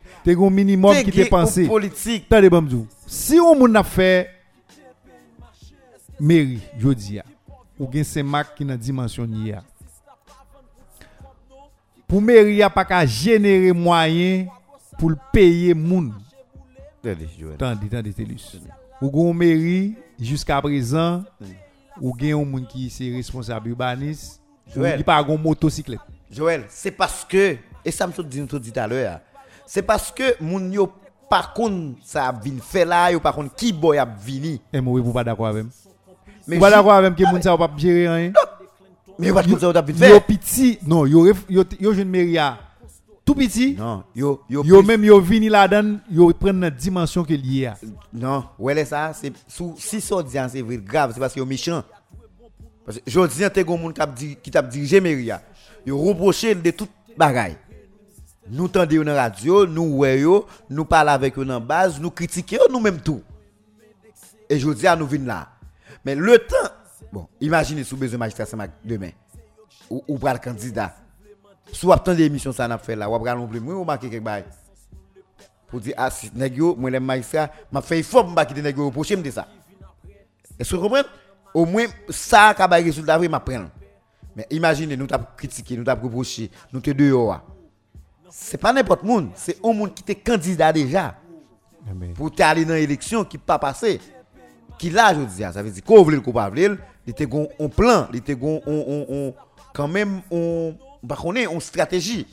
T'es un minimum qui t'est pensé.
politique.
Attendez, Bamzou. Si on moun a fait mairie, je dis, ya, ou gen c'est Mac qui dans dimension ni ya. Pour mairie, a pas qu'à générer moyen pour le payer moun.
Attendez,
attendez, Télus. Ou gon mairie, jusqu'à présent, ou gen un moun qui c'est responsable urbaniste, ou
Joël.
qui pas gon motocyclette.
Joël, c'est parce que, et ça me dit tout à l'heure, c'est parce que moun yo par contre ça a vin fait là, yo par contre qui boy a vini?
Et moi, vous pas d'accord avec.
Mais
pas d'accord avec que moun sa va pas gérer rien.
Mais yo pas comme ça yo t'a vin
Yo
fait.
petit, non, yo yo yo jeune mairie a tout petit.
Non, yo yo
Yo même yo vini là-dedans, yo prennent la dimension que lié a.
Non, ouais, ça, c'est sous si ça dit c'est vrai grave, c'est parce que yo méchant. Parce que je dis t'es gon moun qui t'a dirigé Meria. Yo reproché de toute bagaille. Nous tendons une radio, nous voyons, nous parlons avec eux en base, nous critiquons nous-mêmes tout. Et je dis à nous venir là. Mais le temps, bon, imaginez si vous besoin de magistrat demain, ou, ou le candidat. Si vous attendez l'émission, ça n'a fait là, vous avez un problème, vous marquez quelque chose. Pour dire, ah, si vous moi, les magistrats, je fais forme pour quitter les prochain de ça. Est-ce que vous comprenez? Au moins, ça, qui a résultat, je m'apprends. Mais imaginez, nous t'avons critiqué, nous t'avons reproché, nous t'avons dehors. Ah c'est pas n'importe monde c'est un monde qui était candidat déjà. Pour aller dans l'élection qui pas passé. Qui là je dis ah, ça veut dire qu'on voulait le coupable il était gon un plan il était gon on, on, on- quand même on bah une stratégie.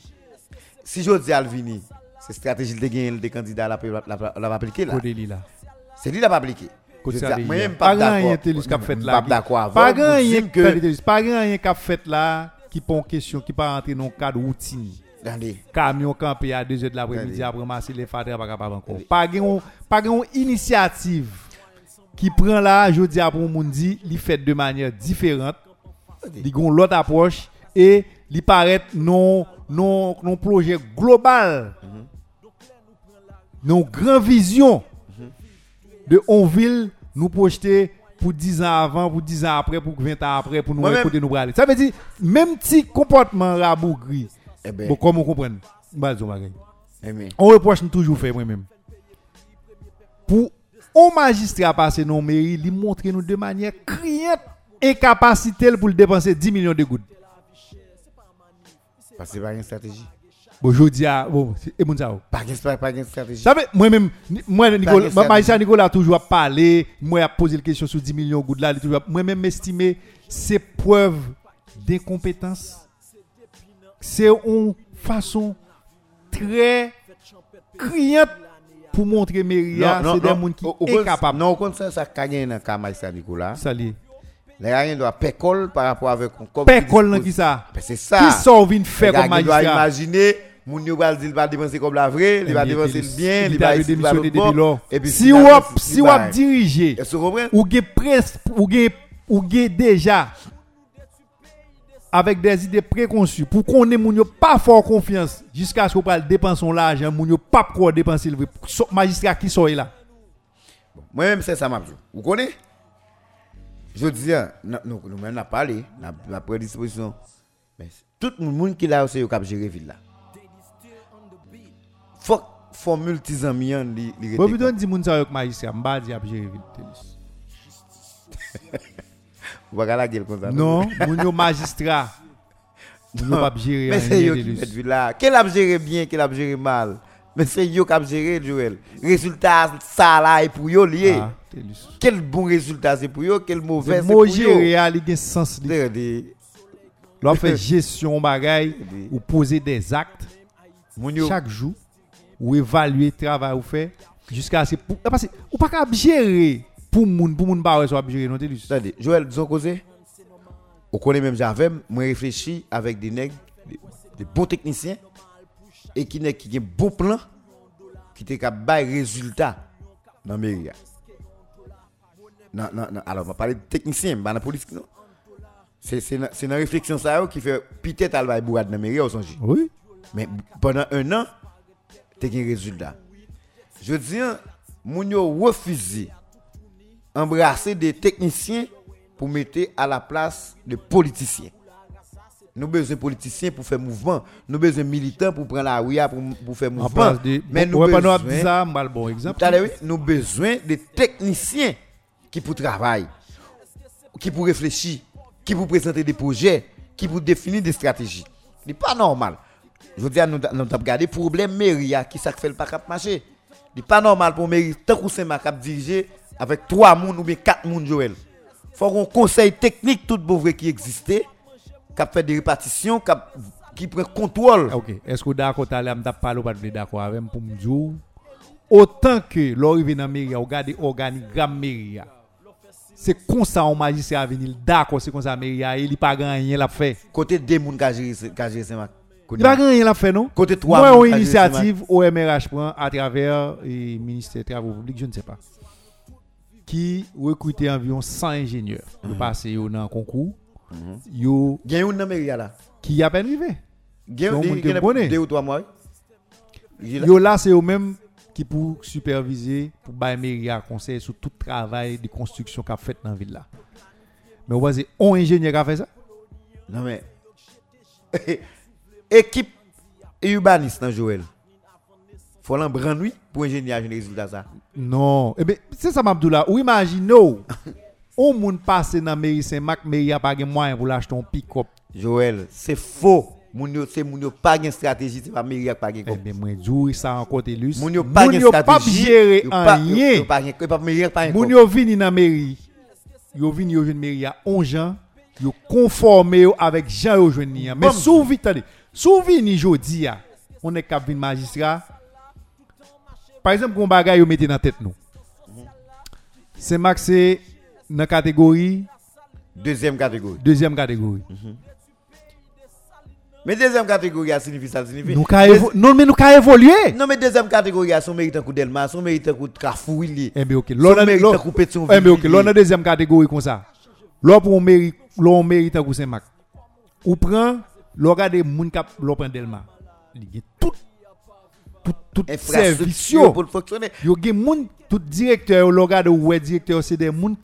Si je dis Alvini c'est stratégie de gagner des candidats la la la, la, appliquer là. C'est lui qui a pas appliqué
Côté
Je
ça
dis,
li
moi
là.
même
Pas
pas d'accord. pas d'accord
Pas grand pas grand qu'a fait là qui pon question qui pas rentrer dans le cadre routine. Camion campé à 2h de l'après-midi après ramasser les fadres pas capable encore. Pas gen pas gen initiative qui prend là, je dis moun dit, li fait de manière différente. Li gon l'autre approche et li paraît non non non projet global. Non grand vision de on ville nous projeter pour 10 ans avant, pour 10 ans après, pour 20 ans après, pour nous écouter nous braler. Ça veut dire, même petit comportement rabougri,
Eh ben,
bon, comme on comprend, zo bagay.
eh ben,
on reproche toujours fait moi-même. Pour un magistrat passer dans la mairie, il montre nous de manière criante incapacité pour le dépenser 10 millions de gouttes.
parce que c'est pas une stratégie.
Bon, je dis à bon, c'est- et ça. oh.
Pas une stratégie.
Moi-même, moi, magistrat Nicolas a toujours parlé, moi, a posé la question sur 10 millions de gouttes là, moi-même estimé, c'est preuve d'incompétence c'est une façon très criante pour montrer Méria, c'est des gens qui sont capables.
Non, comme ça, ça gagne dans le cas de Nicolas.
Salut.
Les gens doivent pécole par rapport avec un corps.
Pécole dans qui ça?
Ben, c'est ça.
Qui sont venus faire comme
Ils
doivent
imaginer, mon Dieu, il va dépenser comme la vraie, il
eh va
dépenser bien,
il
va démissionner.
Si
vous dirigez,
ou vous avez déjà avec des idées préconçues pour qu'on ait mounio pas fort confiance jusqu'à ce qu'on parle dépenser l'argent mounio pas quoi dépenser le so, magistrat qui soit là?
Bon, Moi même c'est ça m'a vous connaissez? Je dis nous nous même n'a parlé la, la prédisposition mais tout le monde qui là c'est au cap gérer ville là. Faut faut multisamis li li
Bon, vous donnez dit moun ça avec magistrat m'ba dit a gérer ville
Voilà la gueule comme ça.
Non, moun yo magistrat.
Non.
pas gérer
Mais c'est
Delus.
qui met vu là. Quel a géré bien, quel a géré mal? Mais c'est yo qui a géré, Joël. Résultat, ça là, est pour yo lié.
Ah.
Quel bon résultat c'est pour yo, quel mauvais c'est pour yo.
gérer a gen sens li. L'on fait gestion bagay
des-
ou poser des actes chaque jour ou évaluer le travail ou fait jusqu'à ce pour parce que ou pas capable gérer pour moun pour moun ba soit gérer non.
Attendez, Joël, disons causé. On connaît même j'avais, moi réfléchi avec des nègres, des, bons techniciens, et qui n'est qui ont bon plan, qui te cap bail résultat dans la mairie. Non, non, non. Alors, on va parler de technicien, pas de politique, non? C'est la réflexion ça qui fait peut-être al bail bourrade dans la mairie.
Oui.
Mais pendant un an, tu as un résultat. Je dis, moun yo refusé embrasser des techniciens pour mettre à la place de politiciens. Nous avons besoin de politiciens pour faire mouvement. Nous avons besoin de militants pour prendre la rue pour, pour faire
En
mouvement.
de
Mais nous
nous
besoin,
mal bon exemple.
Nous avons besoin de techniciens qui pour travailler, qui pour réfléchir, qui pour présenter des projets, qui pour définir des stratégies. Ce n'est pas normal. Je veux dire, nous avons regardé le problème mairie qui ça fait le pas cap marcher. Ce n'est pas normal pour mairie tant que c'est ma cap diriger avec trois moun ou bien quatre moun Joël. Faut qu'on conseil technique tout bon vrai qui existait, qui a fait des répartitions, qui, a- prend contrôle.
Ah, Ok, est-ce que d'accord t'allais me parler ou pas de d'accord avec pour me dire autant que l'arrivée dans la mairie, regarder organigramme mairie. C'est comme ça on magistrat venir d'accord, c'est comme ça mairie, il pas rien l'a fait.
Côté des moun qui a a Saint-Marc.
Il pas rien l'a fait non?
Côté trois
Moi
moun
une
a
initiative OMRH prend à travers le ministère des Travaux publics, je ne sais pas. Qui recrutait environ 100 ingénieurs pour passer au dans un concours. Yo
Il y a une dans la mairie là.
qui a peine arrivé.
Il y a deux ou trois mois. Il est là.
Yo là c'est eux même qui pour superviser pour bailler à conseil sur tout travail de construction qu'a fait dans la ville là. Mais on va dire un ingénieur qui a fait ça?
Non mais équipe urbaniste dans Joël? Faut nuit pour ingénieur les résultats ça.
Non. Eh bien, c'est ça, Mabdoula. Ou imaginez, on moun passe dans la mairie Saint-Marc, mairie a pas de moyen pour l'acheter un pick-up.
Joël, c'est faux. Moun c'est moun yo pas une stratégie, c'est pas mairie pas
Eh
gen
bien, moi, dis ça encore Telus.
Moun yo pas une stratégie.
gérer rien.
pas pas mairie pas
Moun yo vini dans mairie. Yo vini yo jeune mairie à 11 gens. Yo conformé avec Jean yo jeune ni. Mais vite, attendez. Sous vini jodi on est cap magistrat. Par exemple, qu'on bagay yo mette dans tête nous. C'est max c'est dans catégorie
deuxième catégorie.
deuxième catégorie.
Mais deuxième catégorie ça signifie ça signifie.
Nous évo- non mais nous ka évoluer.
Non mais deuxième catégorie son mérite un coup Delma, son mérite un coup de Carrefour il
Eh bien OK. L'on a
mérite un coup Pétion.
Eh bien OK, l'on a deuxième catégorie comme ça. L'on pour mérite l'on mérite un coup Saint-Marc. Ou prend l'on regarde moun cap l'on prend Delma. Il a tout tout service
pour fonctionner.
Yo gen moun tout directeur ouais directeur c'est des moun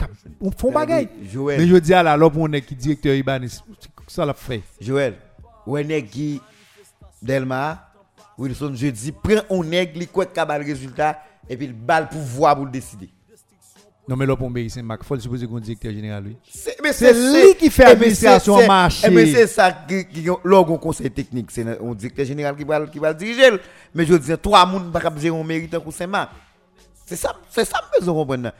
on font bagay. Mais je dis à la pour on est qui directeur Ibanis ça l'a fait.
Joël, ou qui Delma, Wilson jeudi prend un nèg li quoi kabal résultat et puis il balle pouvoir pour le décider.
Non men lò pou mbèri Saint-Marc, fòl suppose kon
direktèr jeneral
wè.
Se li
ki
fè administrasyon mâche. E men se sa ki lò kon konsey teknik, se yon direktèr jeneral ki bal dirijel. Men jò dizen, 3 moun baka bze yon mèritan kou Saint-Marc. Se sa mbèzou kompren nan.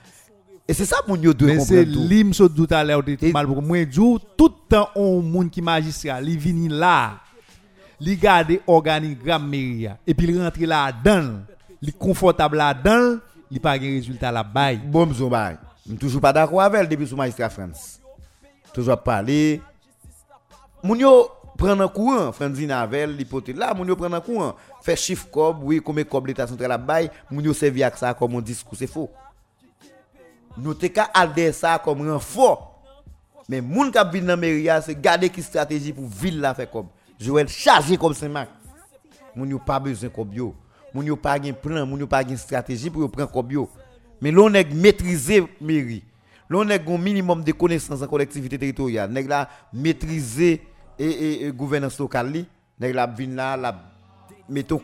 E se sa moun yo dwe
kompren tou.
Men se
li mso douta lè ou de
tout
mal pou mwen djou, toutan on moun ki magistra, li vini la, li gade organigram mèria, epi li rentre la dan, li konfortab la dan, li pa gen rezultat la bail.
Bon mzon bail. M toujou pa d'accord avec depuis sous magistrat France. Toujours parler. Moun yo prend un courant, Franzi Navel, l'hypothèse là, moun yo prend un courant. Fait chiffre cob, oui, combien cob l'état central la bail, moun yo servi avec ça comme un discours, c'est faux. Nous t'es qu'à alder ça comme renfort. Mais moun kap vin nan mairie c'est garder qui stratégie pour ville la fait cob. Joël chargé comme Saint-Marc. Moun yo pas besoin cob yo. Moun yo pas gen plan, moun yo pas gen stratégie pour prendre yo. Mais l'on est maîtriser mairie. L'on est un minimum de connaissances en collectivité territoriale. Nèg la maîtriser et, et, et gouvernance locale li. Nèg la vinn là, la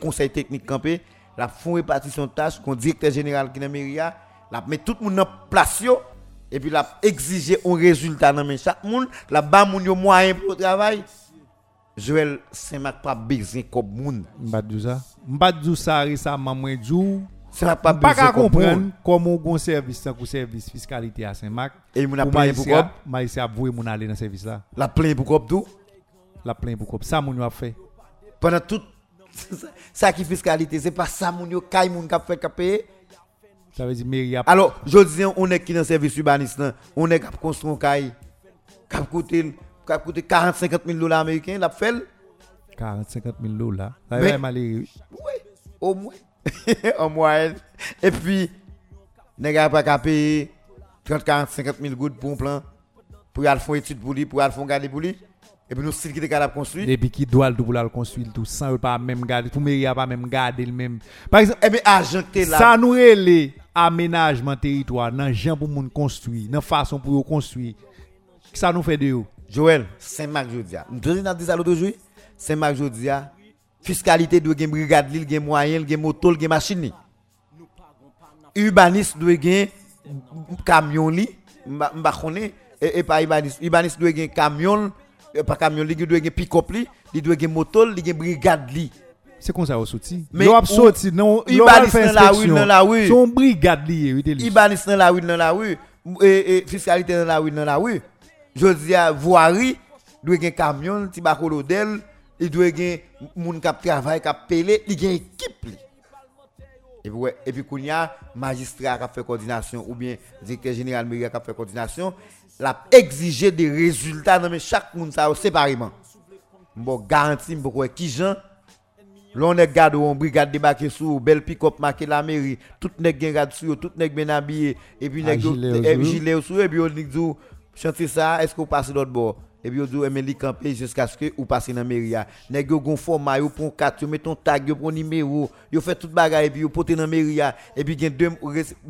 conseil technique campé, la font répartition de tâches, qu'on directeur général qui dans mairie la met tout le monde en place et puis la exiger un résultat dans chaque monde, la bas moun yo moyen pour travail. Joël Saint-Marc pas besoin comme.
M'pa dou ça récemment moi dou.
Ça pas
qu'à
comme
comprendre comment on service que service fiscalité à Saint-Marc.
Et moun a plein pour cop,
Maïsia voué moun aller dans service là.
la plein pour cop tout.
La plein pour cop. Ça moun a fait.
Pendant tout ça qui fiscalité, c'est pas ça moun yo kay moun k'ap fait k'ap payer.
Ça veut dire mairie a
Alors, je dis, on est qui dans service urbaniste, là, on est qui a construit un caille, qui a coûté, qui a coûté 40 50 000 dollars américains, l'a fait,
40 50 000 dollars. Ça va
oui, au moins, en moyenne. Et puis, les gars pas payer 30, 40, 50 000 gouttes pour un plan, pour aller faire étude pour lui, pour aller faire garder pour lui. Et puis, nous, si qui est capable de construire.
Depuis qui doit le la construire tout sans pas même garder pour mairie pas même garder le même. Par exemple,
Eh bien, agent est là.
ça nous relève aménagement territoire dans gens pour moun construire, dans façon pour construire. Ça nous fait de yo.
Joël, Saint-Marc Jodia. Nous avons dit ça l'autre jour. Saint-Marc Jodia, fiscalité doit gagner brigade, il gagne moyen, il gagne moto, il gagne machine. Urbaniste doit gagner camion li, connaît et pas urbaniste. Urbaniste doit gagner camion, et pas camion il doit gagner pick-up il doit gagner moto, il gagne brigade li.
C'est comme ça au sorti.
Mais ou-
sorti non, faire
dans la rue, dans la rue.
Son brigade lié.
Urbaniste dans la rue, dans la rue, et fiscalité dans la rue, dans la rue. Je dis à voirie, doit gagner camion, ti ba colodel, il doit gagner moun k'ap travail, k'ap pelé, il gagne équipe. Et puis, et puis, qu'on y a magistrat qui a fait coordination ou bien directeur général mairie qui a fait coordination, l'a exigé des résultats dans chaque monde ça séparément. Bon, garanti, bon, qui gens, l'on est garde on brigade débarqué sur belle pick-up marqué la mairie, tout nèg gen garde sur, tout nèg bien habillé, et puis nèg
gilet sur,
et puis on dit dit, chanter ça, est-ce que vous passez l'autre bord? Et puis mais li camper jusqu'à ce que vous passez dans la mairie. ya. Nèg yo gon format, yo prend carte, yo met ton tag, yo prend numéro, yo fait tout bagay, et puis yo dans la mairie. ya. Et puis gen deux,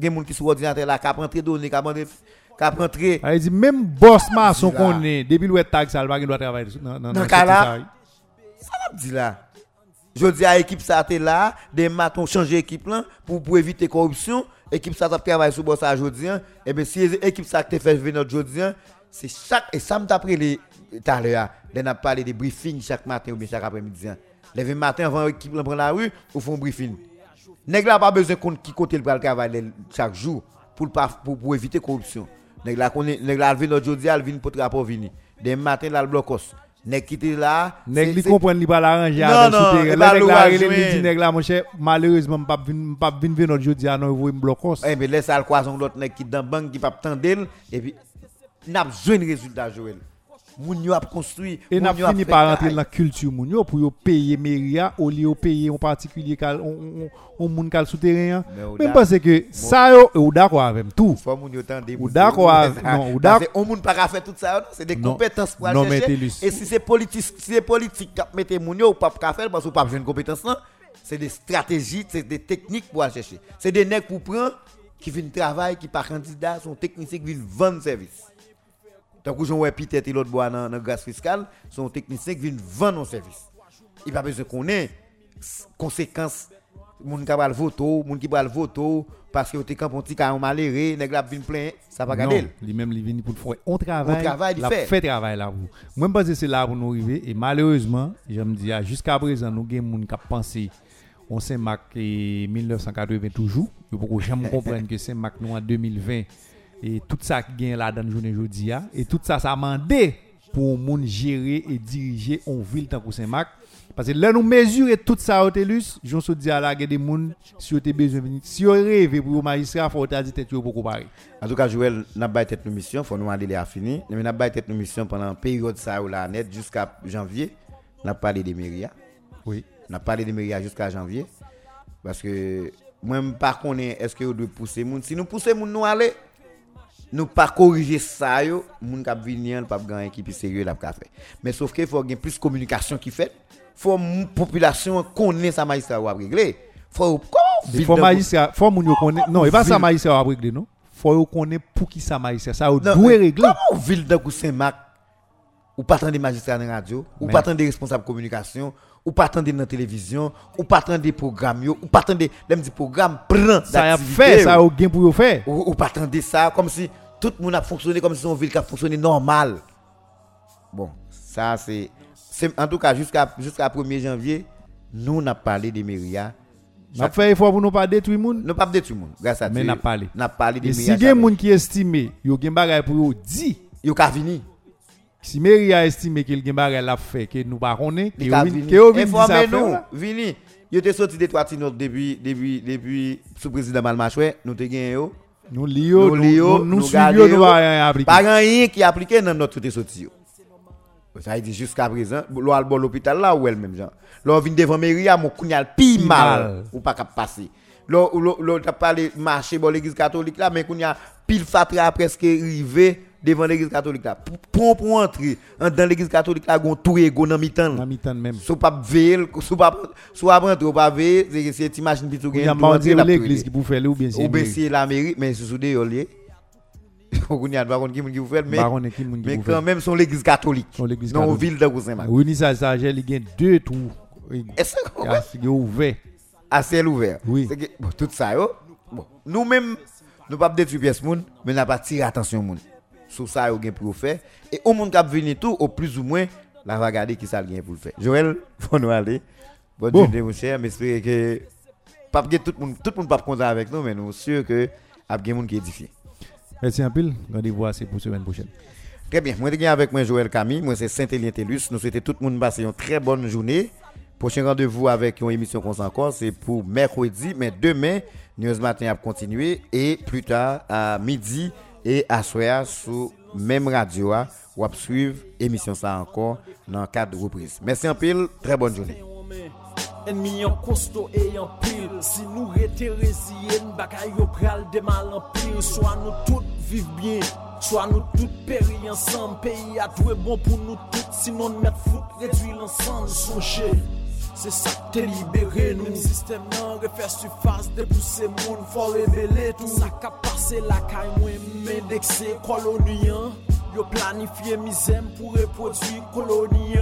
gen moun qui sur ordinateur là, qui a rentré données, qui a rentré, qui a rentré.
Elle dit même boss maçon qu'on est, depuis le tag ça, bagage doit travailler dans dans
Dans là, dit là. Je dis à l'équipe ça là, des matons changer équipe là pour, pour éviter corruption, équipe ça t'a travaillé sur ça aujourd'hui et bien si l'équipe ça te fait venir aujourd'hui c'est chaque et ça me t'a pris les tout à l'heure, on a parlé des briefings chaque matin ou bien chaque après-midi. Levé matin avant l'équipe prendre la rue, ou font briefing. Nèg pas besoin qu'on qui côté le le travail chaque jour pour le pour, pour éviter corruption. Nèg la connaît nèg la vinn aujourd'hui, elle vinn pour rapport vini. Des matin là le blocos. Nèg qui était là.
Nèg li comprend li pas l'arranger avec souterrain. Là nèg la
relé
li dit nèg la mon cher malheureusement pas vinn pas vinn venir notre jeudi à non vous me.
Eh ben laisse al croisons l'autre nèg qui dans banque qui pas tendre et puis n'a pas besoin de résultat Joël. Moun yo a construit,
Et n'a fini par rentrer dans la culture moun yo pour payer mairie au lieu payer en particulier on on moun cal souterrain.
Mais
Même parce que ça yo ou d'accord avec tout.
Faut moun yo tande.
Ou d'accord avec- non, ou d'accord-
On moun pas faire tout ça, c'est des compétences pour chercher. Et si c'est politique, si c'est politique qui mette moun yo ou pas faire parce que pas besoin de compétences là, c'est des stratégies, c'est des techniques pour chercher. C'est des nègres pour prendre qui viennent travailler, qui pas candidat, sont techniciens qui viennent vendre service. Tant que j'en ouais peut-être l'autre bois dans dans grâce fiscale, sont techniciens qui viennent vendre un service. Il pas besoin qu'on ait conséquences moun qui va le voto, moun qui va le voto parce que te camp un petit cas malheureux, nèg la plein, ça
Non,
garder.
lui même lui vient pour le faire. On travaille.
On travaille, il
la
fait.
fait travail là pour. Moi je pense que c'est là pour nous arriver et malheureusement, je me dis ah, jusqu'à présent nous avons moun qui pensé on s'est marqué 1980 toujours. Je peux jamais comprendre que c'est marqué nous en 2020 et tout ça qui gagne là dans la journée aujourd'hui et tout ça ça a demandé pour moun gérer et diriger une ville tant que Saint-Marc parce que là nous mesurer tout ça au TELUS, je me dis à la guerre des moun si vous avez besoin si vous rêvez pour magistrat faut dire tête pour comparer.
En tout cas, Joël, n'a pas tête nos mission, faut nous aller à fini. Mais n'a pas tête nos mission pendant période ça ou la net jusqu'à janvier. N'a parlé des mairies.
Oui.
n'a parlé de mairie jusqu'à janvier parce que moi pas connais est-ce que vous devez pousser moun? Si nous pousser moun nous aller nous pas corriger ça yo moun k'ap venir pas gagne équipe sérieux la ka fait mais sauf que faut gain plus communication qui fait faut population connaît ça magistrat ou régler faut
faut magistrat faut moun yo connaît non et pas ça magistrat ou régler non? Faut connaît pour qui ça magistrat ça
non,
doit
e
régler
comment ville de Saint-Marc ou pas tant des magistrats dans radio ou pas tant des responsables communication ou pas attendre dans la télévision, ou pas attendre des programmes, ou pas attendre, les programmes, prend
Ça a fait, ça a gain pour faire.
Ou, ou pas attendre ça, comme si tout le monde a fonctionné comme si son ville a fonctionné normal. Bon, ça c'est. En tout cas, jusqu'à jusqu'à 1er janvier, nous on parlé de Myria.
On a fait effort pour ne pas détruire le monde.
Nous pas détruire le monde, grâce à Dieu.
Mais
on
a parlé.
On a parlé de
médias. Si il y a des gens qui estiment, il y a des choses pour
dire, ils ont fini.
Si mairie a estimé que le gen bagay l'a fait que nous pas connaît, faire
nous,
là.
vini. Yo te sorti de trois notes depuis depuis depuis sous président Malmachoué, nous te yo.
Nous lio,
Nous lio,
nous suivons, nous pas rien appliquer.
Pas rien qui appliqué dans notre tout sorti. Ça dire jusqu'à présent, l'on al bon l'hôpital là ou elle même genre. L'on vient devant mairie à mon kounyal pi mal ou pas cap passer. L'on l'on l'on t'a parlé marcher bon l'église catholique là mais kounya pile fatra presque arrivé devant l'église catholique là. Pour pour entrer en dans l'église catholique là gon tout ego dans mi-temps.
Dans mi-temps même.
Sou pa veil, sou pa sou ap rentre ou pa veil, c'est c'est t'imagines pitou
Il y a
la
l'église qui pour faire ou bien c'est
ou
mairie.
c'est la mairie mais sous de yo lié. On y a pas contre qui qui vous fait mais
Baron qui qui
mais quand même son l'église catholique.
Catholique.
ville de Saint-Marc.
Oui, ça ça j'ai deux tours.
Est-ce que
ouvert.
à ciel ouvert.
Oui.
Tout ça yo. Bon, nous même nous pas détruire pièce moun, mais n'a pas tirer attention moun. Sur ça yo gen pour faire et au monde qui venir tout au plus ou moins la va regarder qui ça gen pour le faire. Joël, faut nous aller. Bonne
Bon.
journée mon cher, mais j'espère que pas que tout le monde tout le monde pas content avec nous mais nous sûr que a gen moun qui édifié.
Merci un pile. Rendez-vous c'est pour semaine prochaine.
Très bien. Moi, je suis avec moi Joël Camille. Moi, c'est Saint-Élien Tellus. Nous souhaitons tout le monde passer une très bonne journée. Prochain rendez-vous avec une émission qu'on encore, c'est pour mercredi. Mais demain, News Matin a continué. Et plus tard, à midi et à soir, sur même radio, on va suivre l'émission ça encore dans quatre reprises. Merci en pile. Très bonne journée.
Ennemi en costaud et en pile Si nous rete résiliens Bagay yo pral de mal en pile Soit nous toutes vivent bien Soit nous toutes périr ensemble Pays a doué bon pour nous toutes Sinon nous mettre foot réduire l'ensemble C'est ça qui te libéré nous. Système nan refaire surface Dépousser moun Faut révéler tout. Ça qu'a passé la caille Moi m'indexé colonien Yo planifié misère pour reproduire colonie